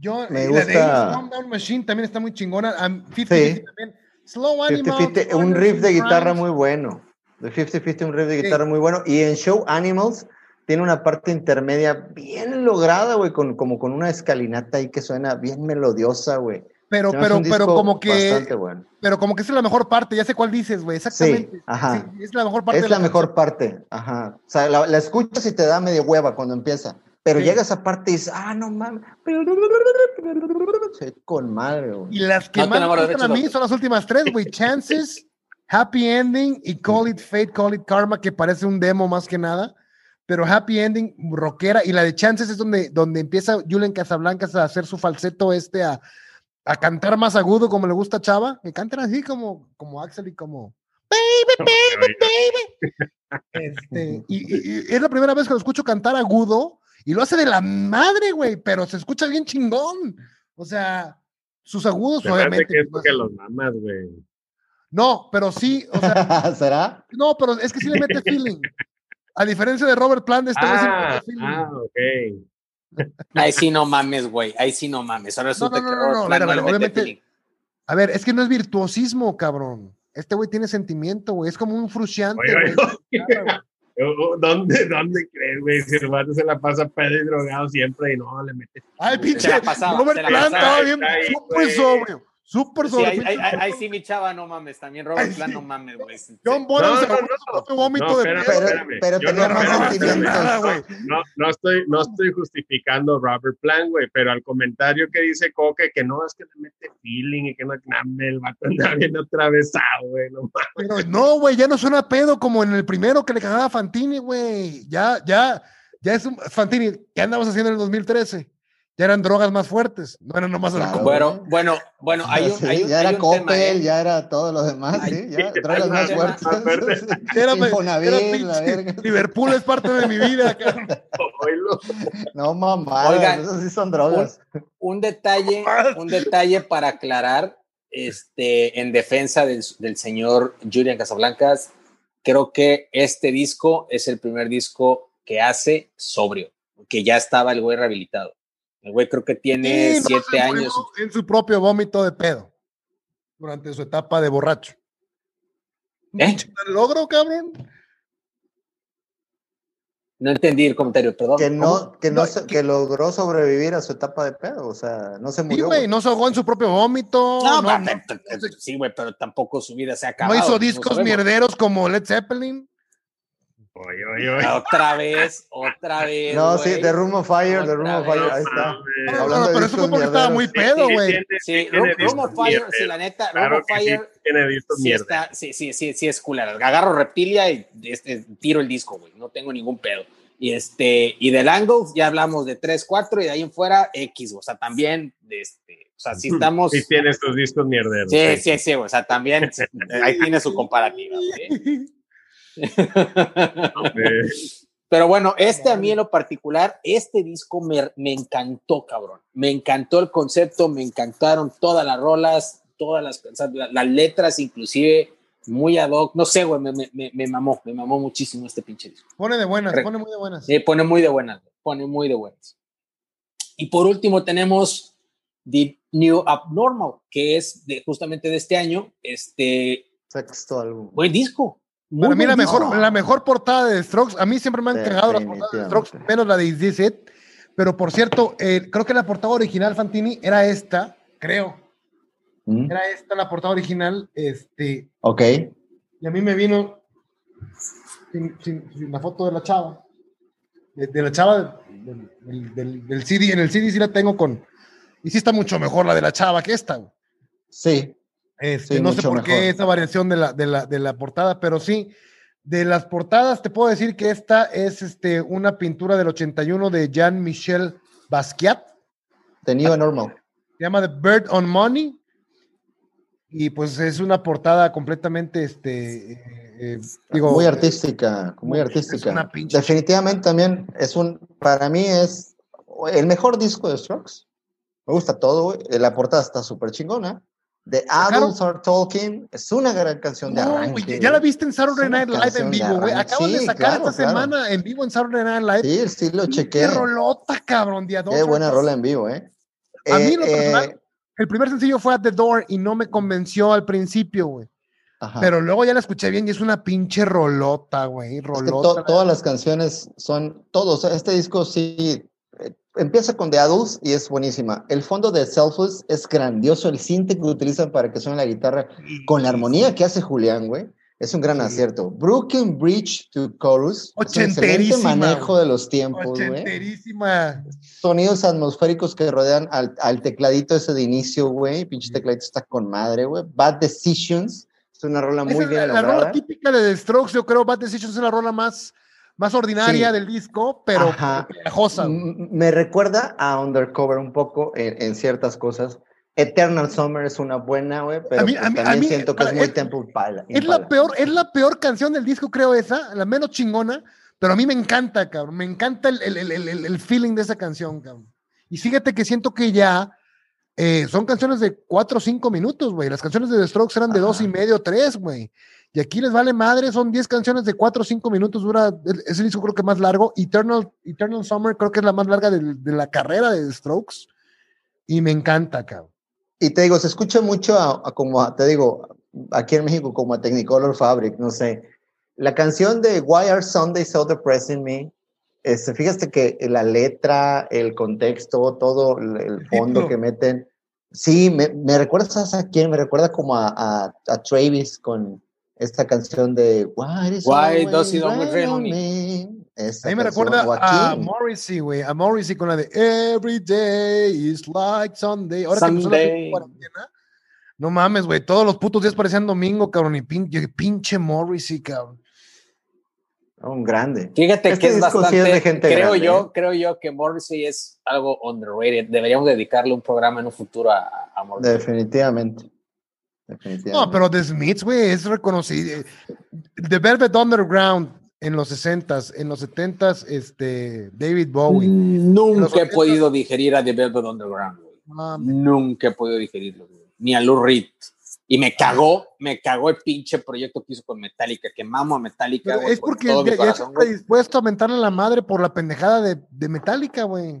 Yo, Me la de gusta- Calm Down Machine también está muy chingona. Um, 50 Sí. también. Slow Animal. 50-50, un riff de guitarra muy bueno. De 50-50, un riff de Sí. guitarra muy bueno. Y en Show Animals tiene una parte intermedia bien lograda, güey, con, como con una escalinata ahí que suena bien melodiosa, güey. Pero, pero, pero como que, Bastante bueno. pero como que es la mejor parte. Ya sé cuál dices, güey. Exactamente. ajá. Sí, es la mejor parte. Es de la mejor canción. parte, ajá. O sea, la, la escuchas y te da medio hueva cuando empieza. Pero Sí. llega esa parte y dices, ah, no mames. Sí, con madre, güey. Y las que No más me gustan a mí son las últimas tres, güey. Chances, Happy Ending y Call It Fate, Call It Karma, que parece un demo más que nada. Pero Happy Ending, rockera. Y la de Chances es donde, donde empieza Julian Casablancas a hacer su falseto este, a, a cantar más agudo como le gusta a Chava. Que cantan así como, como Axel y como... Baby, baby, baby. Este, y, y- y es la primera vez que lo escucho cantar agudo y lo hace de la madre, güey, pero se escucha bien chingón. O sea, sus agudos, Se obviamente. que es porque los mamas, güey. No, pero sí, o sea, ¿Será? no, pero es que sí le mete feeling. A diferencia de Robert Plant, este Ah, feeling. ah, ok. Ahí sí no mames, güey. Ahí sí no mames. Ahora resulta no, no, que no, Robert Plant le mete obviamente-. A ver, es que no es virtuosismo, cabrón. Este güey tiene sentimiento, güey. Es como un güey. Oh, oh, ¿Dónde, ¿Dónde crees, güey? Si el vato se la pasa pedo y drogado siempre y no le mete. Ay, Se pinche. la pasaba, Robert se la Plant estaba bien está ahí, súper Sí, sobrio. ahí, sí mi chava, no mames. También Robert Plant, sí. no mames, güey. John Bonham No, se no, no, su propio vómito no, de espérame, pedo. Pero, espérame. pero Yo tenía no- más no, no, no, sentimientos. nada, güey. No, no estoy, no estoy justificando Robert Plant, güey, pero al comentario que dice Coque que no, es que le mete feeling y que no, name, el vato anda bien atravesado, güey, no mames. Pero no, güey, ya no suena pedo como en el primero que le cagaba a Fantini, güey. Ya, ya, ya es un Fantini. ¿Qué andabas haciendo en el 2013? Ya eran drogas más fuertes, no eran nomás Claro. alcohol. Bueno, bueno, bueno, hay un, Sí, hay un, ya hay era un Coppel, tema, ¿eh? ya era todo lo demás, Ay, sí, ya, sí, drogas más fuertes. más fuerte. Era, Infonavit, era la pinche- verga. Liverpool es parte de mi vida. cabrón. No mamadas, Oigan, esas sí son drogas. un detalle, un detalle para aclarar, este, en defensa del, del señor Julian Casablancas, creo que este disco es el primer disco que hace sobrio, que ya estaba el güey rehabilitado. El güey creo que tiene Sí, siete años. En su propio vómito de pedo. Durante su etapa de borracho. ¿Eh? logro, cabrón. No entendí el comentario, perdón. Que no, que no, No, se- que- que logró sobrevivir a su etapa de pedo, o sea, no se Sí, murió. güey, güey. no se ahogó en su propio vómito. No, no, sí, güey, pero tampoco su vida se ha no hizo discos mierderos como Led Zeppelin. Oye, oye, oye. Otra vez, otra vez. No, sí, güey. The Room of Fire, The Room Otra of Fire, vez. ahí está. No, no, pero eso fue porque estaba muy pedo, Sí, güey. Sí, tiene Room, of Fire, mierderos. sí, la neta, Claro Room of que sí, Fire tiene discos sí, mierda. está, sí, sí, sí, sí es culera. Agarro Reptilia y este, tiro el disco, güey. No tengo ningún pedo. Y este, y del Angles ya hablamos de 3, 4 y de ahí en fuera X, o sea, también, de este, o sea, si estamos. Sí, tiene estos discos mierderos. Sí, sí, sí, o sea, también ahí tiene su comparativa, güey. Pero bueno, este a mí en lo particular, este disco me, me, encantó, cabrón. Me encantó el concepto, me encantaron todas las rolas, todas las, las letras, inclusive muy ad hoc. No sé, güey, me, me, me, mamó, me mamó muchísimo este pinche disco. Pone de buenas, pone muy de buenas. Sí, pone muy de buenas, pone muy de buenas. Y por último tenemos The New Abnormal, que es de, justamente de este año. Este, Sexto álbum. Buen disco. Para mí la mejor, la mejor portada de Strokes, a mí siempre me han cagado las portadas de Strokes, menos la de Is It. Pero por cierto, eh, creo que la portada original, Fantini, era esta, creo. ¿Mm? Era esta la portada original. Este, ok. Y a mí me vino sin, sin, la foto de la chava. De, la chava del, del, del, CD. En el CD sí la tengo con. Y sí está mucho mejor la de la chava que esta. Sí. Este, no sé por qué esa variación de la, de, la, de la portada, pero sí, de las portadas te puedo decir que esta es este, una pintura del 81 de Jean-Michel Basquiat. Tenido normal. Se llama The Bird on Money. Y pues es una portada completamente, este, eh, eh, digo, muy artística, muy artística. Definitivamente también es un, para mí es el mejor disco de Strokes. Me gusta todo, La portada está súper chingona. The Adults Are Talking es una gran canción de arranque. ya la viste en Saturday Night Live en vivo, güey. Acaban de sacar esta semana en vivo en Saturday Night Live. Sí, sí lo chequé. Qué rolota, cabrón, día Qué buena rola en vivo, eh. A mí, lo eh, personal, eh, el primer sencillo fue At the Door y no me convenció al principio, güey. Pero luego ya la escuché bien y es una pinche rolota, güey. Rolota. todas las canciones son, todos, este disco sí empieza con The Adults y es buenísima. El fondo de Selfless es grandioso. El cinte que utilizan para que suene la guitarra con la armonía que hace Julián, güey. Es un gran acierto. Broken Bridge to Chorus. Excelente manejo de los tiempos, güey. Sonidos atmosféricos que rodean al, al, tecladito ese de inicio, güey. Pinche tecladito está con madre, güey. Bad Decisions. Es una rola muy bien la, la rola típica de The Strokes, yo creo, Bad Decisions es la rola más más ordinaria del disco, pero pegajosa. Me recuerda a Undercover un poco en, ciertas cosas. Eternal Summer es una buena, güey, pero pues también siento que es muy tempo Es la, peor, es la peor canción del disco, creo esa, la menos chingona, pero a mí me encanta, cabrón. Me encanta el, el, el, el feeling de esa canción, cabrón. Y fíjate que siento que ya eh, son canciones de cuatro o cinco minutos, güey. Las canciones de The Strokes eran de dos y medio, tres, güey. Y aquí les vale madre, son 10 canciones de 4 o 5 minutos, dura, es el disco creo que más largo. Eternal, Eternal Summer creo que es la más larga de, la carrera de Strokes. Y me encanta, cabrón. Y te digo, se escucha mucho a, como, te digo, aquí en México como a Technicolor Fabric, no sé. La canción de Why Are Sundays So Depressing Me, este, fíjate que la letra, el contexto, todo el, fondo que meten, sí, me, me recuerdas a quién, me recuerda como a, a, a Travis con esta canción de Why, Why Does It Always Rain on Me? A mí me recuerda a Morrissey, güey, a Morrissey con la de Every Day is like Sunday. Ahora Sunday. que no mames, güey, todos los putos días parecían domingo, cabrón, y pinche, pinche Morrissey, cabrón. Un grande. Fíjate este que es bastante, de gente creo yo, ¿eh? creo yo que Morrissey es algo underrated. Deberíamos dedicarle un programa en un futuro a, a Morrissey. Definitivamente. No, pero The Smiths, güey, es reconocido. The Velvet Underground en los 60s, en los 70s, este, David Bowie. Nunca he podido digerir a The Velvet Underground, Nunca he podido digerirlo, Ni a Lou Reed. Y me cagó, me cagó el pinche proyecto que hizo con Metallica, que mamo a Metallica. es porque ya, está dispuesto a mentarle a la madre por la pendejada de, de Metallica, güey.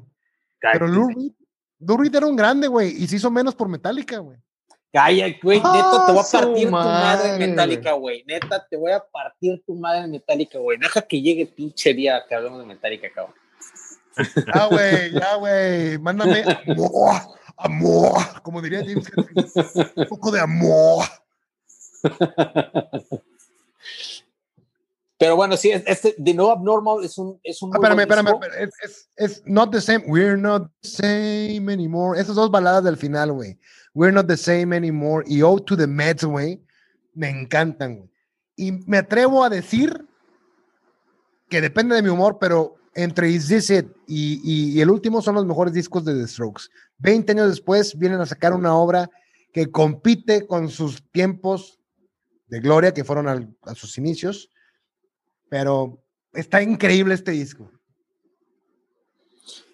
Pero Lou Reed, Lou Reed era un grande, güey, y se hizo menos por Metallica, güey. Calla, güey, neta, te voy a ah, partir tu madre en Metallica, güey. Neta, te voy a partir tu madre en Metallica, güey. Deja que llegue pinche día que hablemos de Metallica, cabrón. Ya, güey, ya, güey. Mándame amor, amor, como diría James Un poco de amor. Pero bueno, sí, este The No Abnormal es un. Es un ah, espérame, espérame, es, es, es, Not the Same. We're not the same anymore. Esas dos baladas del final, güey. We're Not the Same Anymore y Oh to the Mets, güey, me encantan, güey. Y me atrevo a decir que depende de mi humor, pero entre Is This It y, el último son los mejores discos de The Strokes. Veinte años después vienen a sacar una obra que compite con sus tiempos de gloria, que fueron a sus inicios, pero está increíble este disco.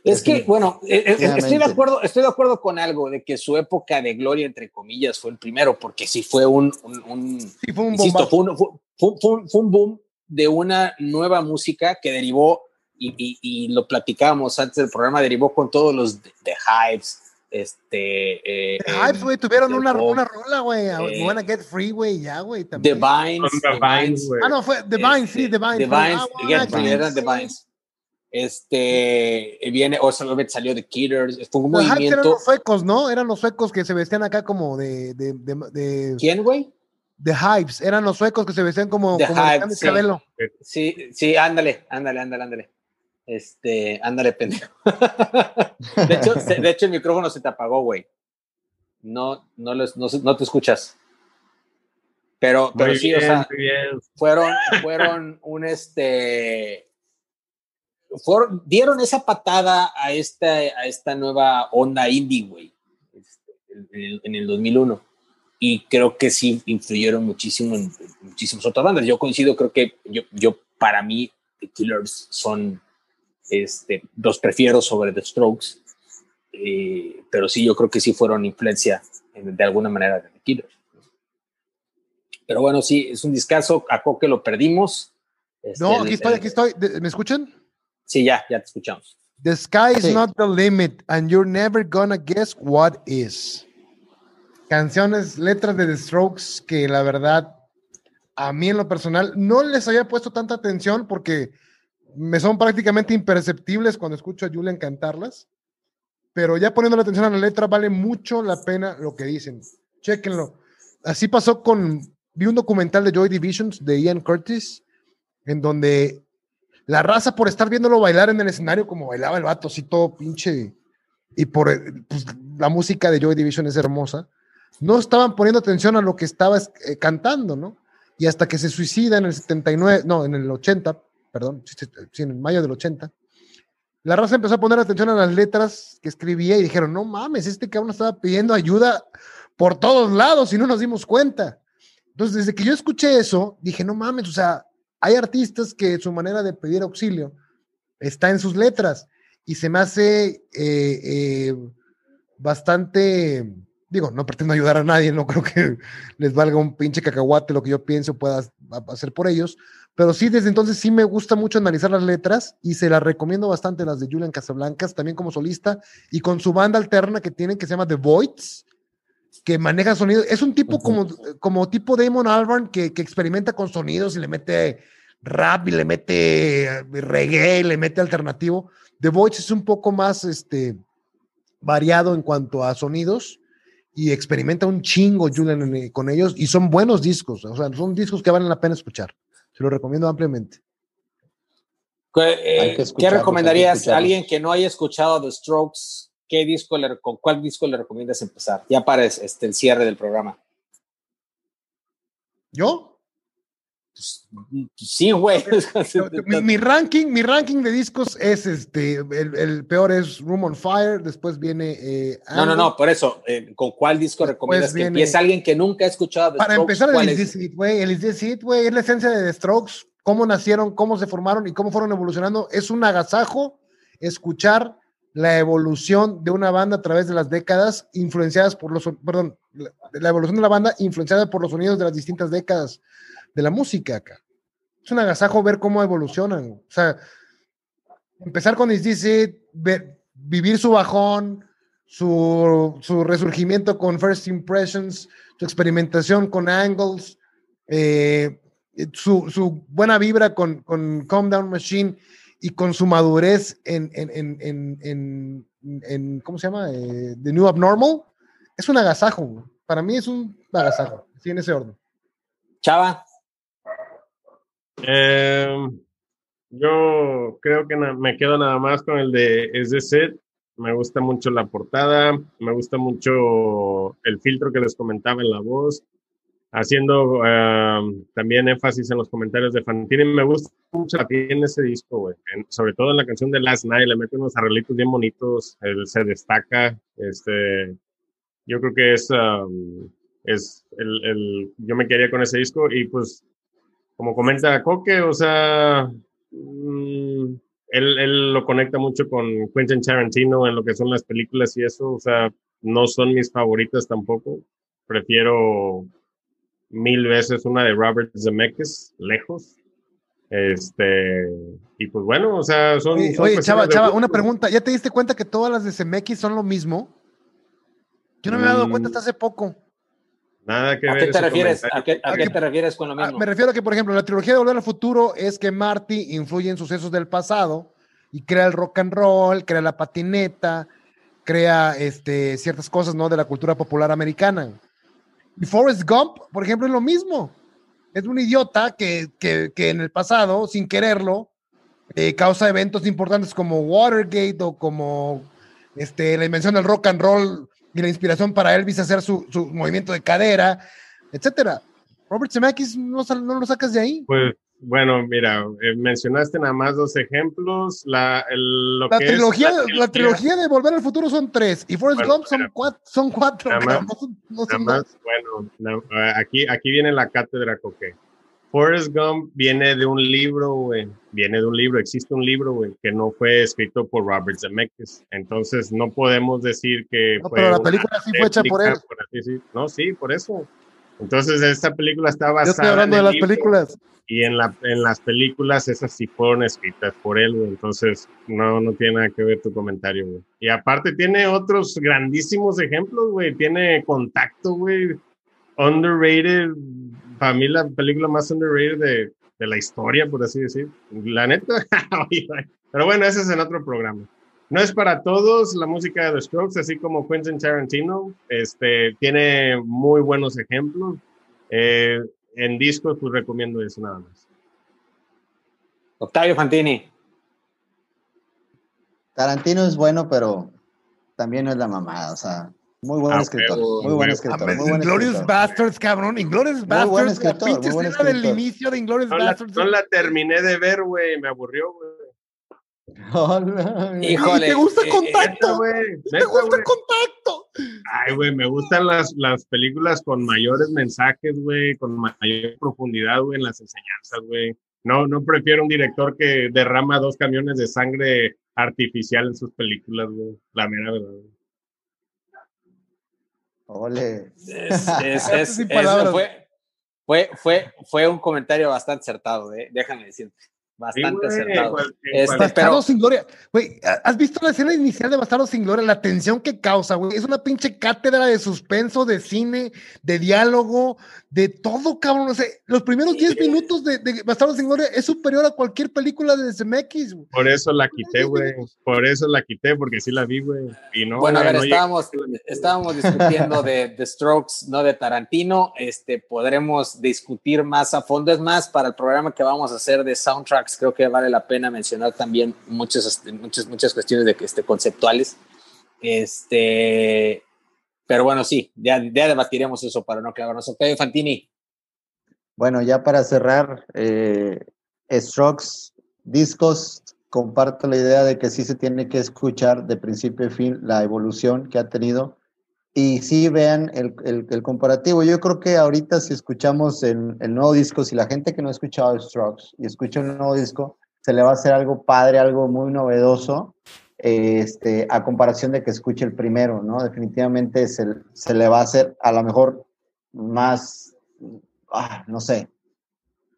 Es que, bueno, eh, eh, estoy de, acuerdo, estoy de acuerdo con algo de que su época de gloria, entre comillas, fue el primero, porque sí fue un, un, sí, fue un, fue, un, boom de una nueva música que derivó, y, y, lo platicábamos antes del programa, derivó con todos los de, Hypes, este... Eh, The Hypes, güey, tuvieron una, una rola, güey, eh, Wanna Get Free, güey, ya, güey, también. The Vines. The Vines, Ah, no, fue The Vines, sí, The Vines. The Vines, Get Free, eran The Vines. Este viene, o salió de Killers, fue un movimiento. Eran los suecos, ¿no? Eran los suecos que se vestían acá como de. de, de, ¿Quién, güey? The Hypes, eran los suecos que se vestían como, The como Hypes, sí. cabello. Sí, sí, ándale, ándale, ándale, ándale. Este, ándale, pendejo. de, hecho, de hecho, el micrófono se te apagó, güey. No, no, no, no, te escuchas. Pero, pero sí, o sea, fueron, fueron un este dieron esa patada a esta, a esta nueva onda indie, güey, este, en, el 2001. Y creo que sí influyeron muchísimo en, muchísimas otras bandas. Yo coincido, creo que yo, yo para mí, The Killers son, este, los prefiero sobre The Strokes. Eh, pero sí, yo creo que sí fueron influencia de alguna manera de The Killers. Pero bueno, sí, es un discazo. A Coque lo perdimos. no, este, aquí estoy, aquí estoy. ¿Me escuchan? Sí, ya, ya te escuchamos. The sky is not the limit and you're never gonna guess what is. Canciones, letras de The Strokes que la verdad a mí en lo personal no les había puesto tanta atención porque me son prácticamente imperceptibles cuando escucho a Julian cantarlas. Pero ya poniendo la atención a la letra vale mucho la pena lo que dicen. Chequenlo. Así pasó con vi un documental de Joy Divisions de Ian Curtis en donde la raza por estar viéndolo bailar en el escenario como bailaba el vato, así todo pinche, y por pues, la música de Joy Division es hermosa, no estaban poniendo atención a lo que estaba eh, cantando, ¿no? Y hasta que se suicida en el 79, no, en el 80, perdón, en mayo del 80, la raza empezó a poner atención a las letras que escribía y dijeron, no mames, este cabrón estaba pidiendo ayuda por todos lados y no nos dimos cuenta. Entonces, desde que yo escuché eso, dije, no mames, o sea, hay artistas que su manera de pedir auxilio está en sus letras y se me hace eh, eh, bastante, digo, no pretendo ayudar a nadie, no creo que les valga un pinche cacahuate lo que yo pienso pueda hacer por ellos, pero sí, desde entonces sí me gusta mucho analizar las letras y se las recomiendo bastante las de Julian Casablancas, también como solista y con su banda alterna que tienen que se llama The Voids, que maneja sonidos. Es un tipo como, como tipo Damon Albarn que, que, experimenta con sonidos y le mete rap y le mete reggae, y le mete alternativo. The Voice es un poco más este, variado en cuanto a sonidos y experimenta un chingo Julian con ellos y son buenos discos, o sea, son discos que valen la pena escuchar. Se los recomiendo ampliamente. ¿Qué, eh, recomendarías a alguien que no haya escuchado The Strokes? ¿Qué disco le, ¿Con cuál disco le recomiendas empezar? Ya para este, el cierre del programa. ¿Yo? Pues, sí, güey. mi, ranking, mi ranking de discos es este, el, peor es Room on Fire, después viene... Eh, no, no, no, por eso, eh, ¿con cuál disco recomiendas que empiece alguien que nunca ha escuchado The Para empezar, el Is It, güey, el Is It, güey, es la esencia de The Strokes, cómo nacieron, cómo se formaron y cómo fueron evolucionando. Es un agasajo escuchar la evolución de una banda a través de las décadas, influenciadas por los, perdón, la evolución de la banda influenciada por los sonidos de las distintas décadas de la música acá. Es un agasajo ver cómo evolucionan. O sea, empezar con Is ver, vivir su bajón, su, resurgimiento con First Impressions, su experimentación con Angles, eh, su, buena vibra con, con Calm Down Machine y con su madurez en, en, ¿cómo se llama? Eh, The New Abnormal. Es un agasajo. Para mí es un agasajo, sí, en ese orden. Chava. Eh, yo creo que me quedo nada más con el de Es de Set. Me gusta mucho la portada, me gusta mucho el filtro que les comentaba en la voz, haciendo uh, también énfasis en los comentarios de Fantini. Me gusta mucho en ese disco, güey. sobre todo en la canción de Last Night, le mete unos arreglitos bien bonitos, él se destaca. Este, yo creo que es, um, es el, el, yo me quedaría con ese disco y pues como comenta Coque, o sea, mm, él, él, lo conecta mucho con Quentin Tarantino en lo que son las películas y eso, o sea, no son mis favoritas tampoco. Prefiero mil veces una de Robert Zemeckis, lejos. Este, y pues bueno, o sea, son. Oye, chava, chava, una pregunta. ¿Ya te diste cuenta que todas las de Zemeckis son lo mismo? Yo no me he dado cuenta hasta hace poco. Nada que ¿A ver. Qué te refieres, ¿A qué, te refieres con lo ah, mismo? Me refiero a que, por ejemplo, la trilogía de Volver al Futuro es que Marty influye en sucesos del pasado y crea el rock and roll, crea la patineta, crea este, ciertas cosas ¿no? de la cultura popular americana. Y Forrest Gump, por ejemplo, es lo mismo. Es un idiota que, que, que en el pasado, sin quererlo, eh, causa eventos importantes como Watergate o como este, la invención del rock and roll y la inspiración para Elvis hacer su, su movimiento de cadera, etcétera. Robert Zemeckis no, no, lo sacas de ahí. Pues bueno, mira, eh, mencionaste nada más dos ejemplos. La, la, trilogía, la, trilogía, de Volver al Futuro son tres y Forrest Gump son, cuatro, son cuatro. Nada más, bueno, aquí, aquí viene la cátedra Coque. Forrest Gump viene de un libro, güey. Viene de un libro, existe un libro, güey, que no fue escrito por Robert Zemeckis. Entonces no podemos decir que no, Pero la película sí fue hecha por él. No, sí, por eso. Entonces esta película está basada. Yo estoy hablando de las películas. Y en, la, en las películas esas sí fueron escritas por él, güey. Entonces no, no tiene nada que ver tu comentario, güey. Y aparte tiene otros grandísimos ejemplos, güey. Tiene contacto, güey. Underrated para mí la película más underrated de, de la historia, por así decir. La neta, pero bueno, ese es en otro programa. No es para todos la música de The Strokes, así como Quentin Tarantino. Este, tiene muy buenos ejemplos. Eh, en discos, pues recomiendo eso nada más. Octavio Fantini. Tarantino es bueno, pero también no es la mamada. O sea, muy buen ah, escritor. Muy buen escritor. Inglorious Bastards, cabrón. Inglorious Bastards. Muy buen escritor. La pinche escena del inicio de Inglorious no Bastards. La, no la terminé de ver, güey. Me aburrió, güey. Híjole. ¿Te gusta eh, contacto? Eh, ¿Te gusta contacto? Ay, güey, me gustan las, las películas con mayores mensajes, güey, con mayor profundidad, güey, en las enseñanzas, güey. No, no prefiero un director que derrama dos camiones de sangre artificial en sus películas, güey. La mera verdad. Güey. Ole. fue, fue, fue, fue un comentario bastante acertado, ¿eh? déjame decirte. Bastante acertado. Este, Bastardo sin gloria. Güey, ¿has visto la escena inicial de Bastardo sin gloria? La tensión que causa, güey. Es una pinche cátedra de suspenso, de cine, de diálogo, de todo, cabrón. O sea, los primeros 10 minutos de, de Bastardo sin gloria es superior a cualquier película de CMX. Por eso la quité, güey. Por eso la quité, porque sí la vi, güey. Y no, bueno, a ver, estábamos, estábamos discutiendo de The Strokes, no de Tarantino. Este, podremos discutir más a fondo. Es más, para el programa que vamos a hacer de soundtrack creo que vale la pena mencionar también muchas, este, muchas, muchas cuestiones de, este, conceptuales. Este, pero bueno, sí, ya, ya debatiremos eso para no clavarnos. Ok, Fantini. Bueno, ya para cerrar, eh, Strokes, discos, comparto la idea de que sí se tiene que escuchar de principio a fin la evolución que ha tenido y sí vean el, el, comparativo. Yo creo que ahorita si escuchamos el, el, nuevo disco, si la gente que no ha escuchado Strokes y escucha el nuevo disco, se le va a hacer algo padre, algo muy novedoso, este, a comparación de que escuche el primero, ¿no? Definitivamente se, se le va a hacer a lo mejor más, ah, no sé,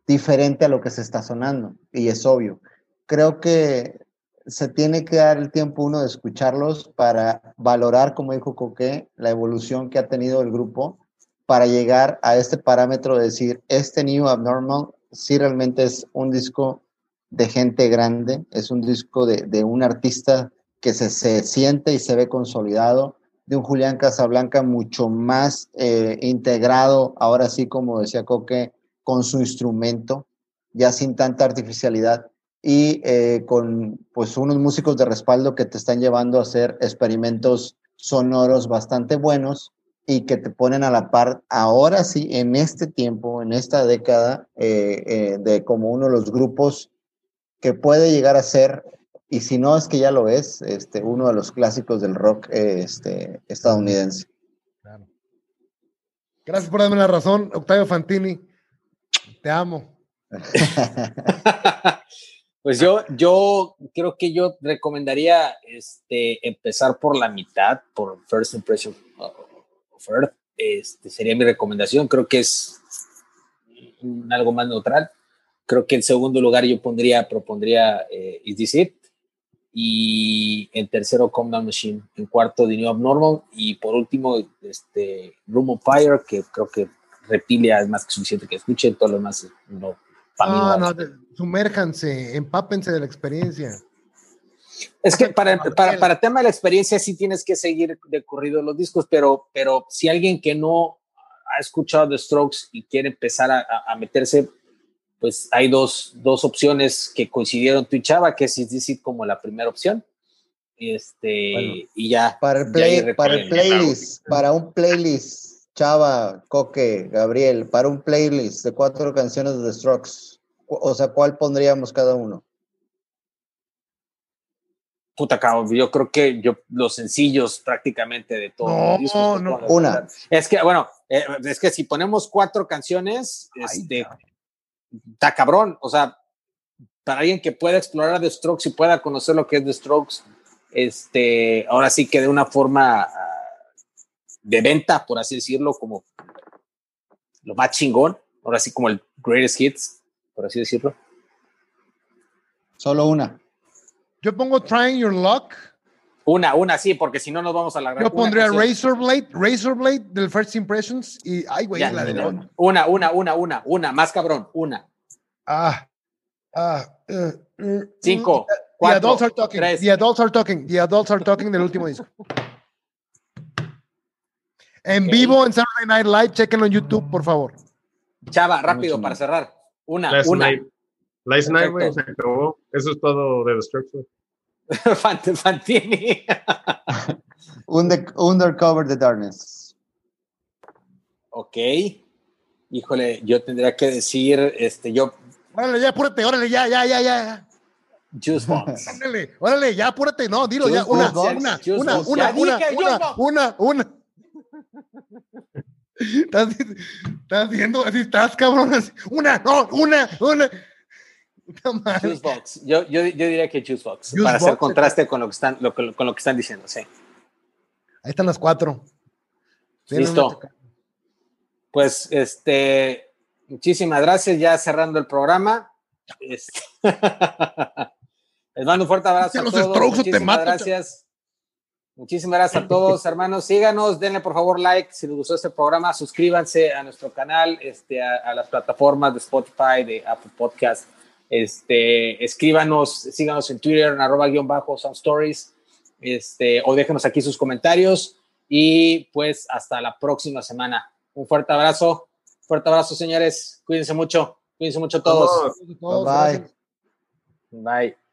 diferente a lo que se está sonando, y es obvio. Creo que se tiene que dar el tiempo uno de escucharlos para valorar, como dijo Coque, la evolución que ha tenido el grupo para llegar a este parámetro de decir, este New Abnormal sí realmente es un disco de gente grande, es un disco de, un artista que se, se, siente y se ve consolidado, de un Julián Casablanca mucho más eh, integrado, ahora sí, como decía Coque, con su instrumento, ya sin tanta artificialidad y eh, con pues unos músicos de respaldo que te están llevando a hacer experimentos sonoros bastante buenos y que te ponen a la par ahora sí en este tiempo, en esta década, eh, eh, de como uno de los grupos que puede llegar a ser, y si no es que ya lo es, este, uno de los clásicos del rock este, estadounidense. Gracias por darme la razón, Octavio Fantini. Te amo. pues yo, yo creo que yo recomendaría este, empezar por la mitad, por First Impression of Earth. Este, sería mi recomendación. Creo que es algo más neutral. Creo que en segundo lugar yo pondría, propondría eh, Is This It? Y en tercero, Calm Down Machine. En cuarto, The New Abnormal. Y por último, este, Room of Fire, que creo que Reptilia es más que suficiente que escuchen. Todo lo demás no. No, no, sumérjanse, empápense de la experiencia. Es que para, para, para tema de la experiencia sí tienes que seguir de corrido los discos, pero, pero si alguien que no ha escuchado The Strokes y quiere empezar a, a meterse, pues hay dos, dos, opciones que coincidieron tú y Chava, que es Is como la primera opción. Este, y ya. Para el, play, para el playlist, para un playlist, Chava, Coque, Gabriel, para un playlist de cuatro canciones de The Strokes, o sea, ¿cuál pondríamos cada uno? puta cabrón, yo creo que yo los sencillos prácticamente de todo. No, no, una. Es que, bueno, eh, es que si ponemos cuatro canciones, este, está cabrón, o sea, para alguien que pueda explorar The Strokes y pueda conocer lo que es The Strokes, este, ahora sí que de una forma ah, de venta, por así decirlo, como lo más chingón, ahora sí como el greatest hits, por así decirlo. Solo una. Yo pongo Trying Your Luck. Una, una, sí, porque si no nos vamos a la Yo pondría Razor Blade, Razor Blade del First Impressions y, ay, güey, la de no. Una, una, una, una, una, más cabrón, una. Ah, ah, uh, uh, Cinco, cuatro, The Adults Are Talking, tres. The Adults Are Talking, The Adults Are Talking del último disco. En vivo en Saturday Night Live, chequenlo en YouTube, por favor. Chava, rápido, para cerrar. Una, una. Last Night, güey, se acabó. Eso es todo de Destruction. Fantini. Undercover the Darkness. Ok. Híjole, yo tendría que decir, este, yo. Órale, ya, apúrate, órale, ya, ya, ya, ya. Juice Box. órale, órale, ya, apúrate, no, dilo ya. Una, una, una, una, una, una, una, Estás, estás viendo así, estás cabrón. Una, no, una, una. Juicebox. Yo, yo, yo, diría que Juicebox, Juice para hacer contraste con lo, que están, lo, con lo que están diciendo, sí. Ahí están las cuatro. Listo. Pues, este, muchísimas gracias, ya cerrando el programa. Este, les mando un fuerte abrazo a todos. Muchísimas gracias. Muchísimas gracias a todos, hermanos. Síganos, denle por favor like si les gustó este programa, suscríbanse a nuestro canal, este, a, a las plataformas de Spotify, de Apple Podcast este, escríbanos, síganos en Twitter, en arroba guion bajo Sound Stories, este, o déjenos aquí sus comentarios. Y pues hasta la próxima semana. Un fuerte abrazo, fuerte abrazo, señores. Cuídense mucho, cuídense mucho todos. Bye. Bye.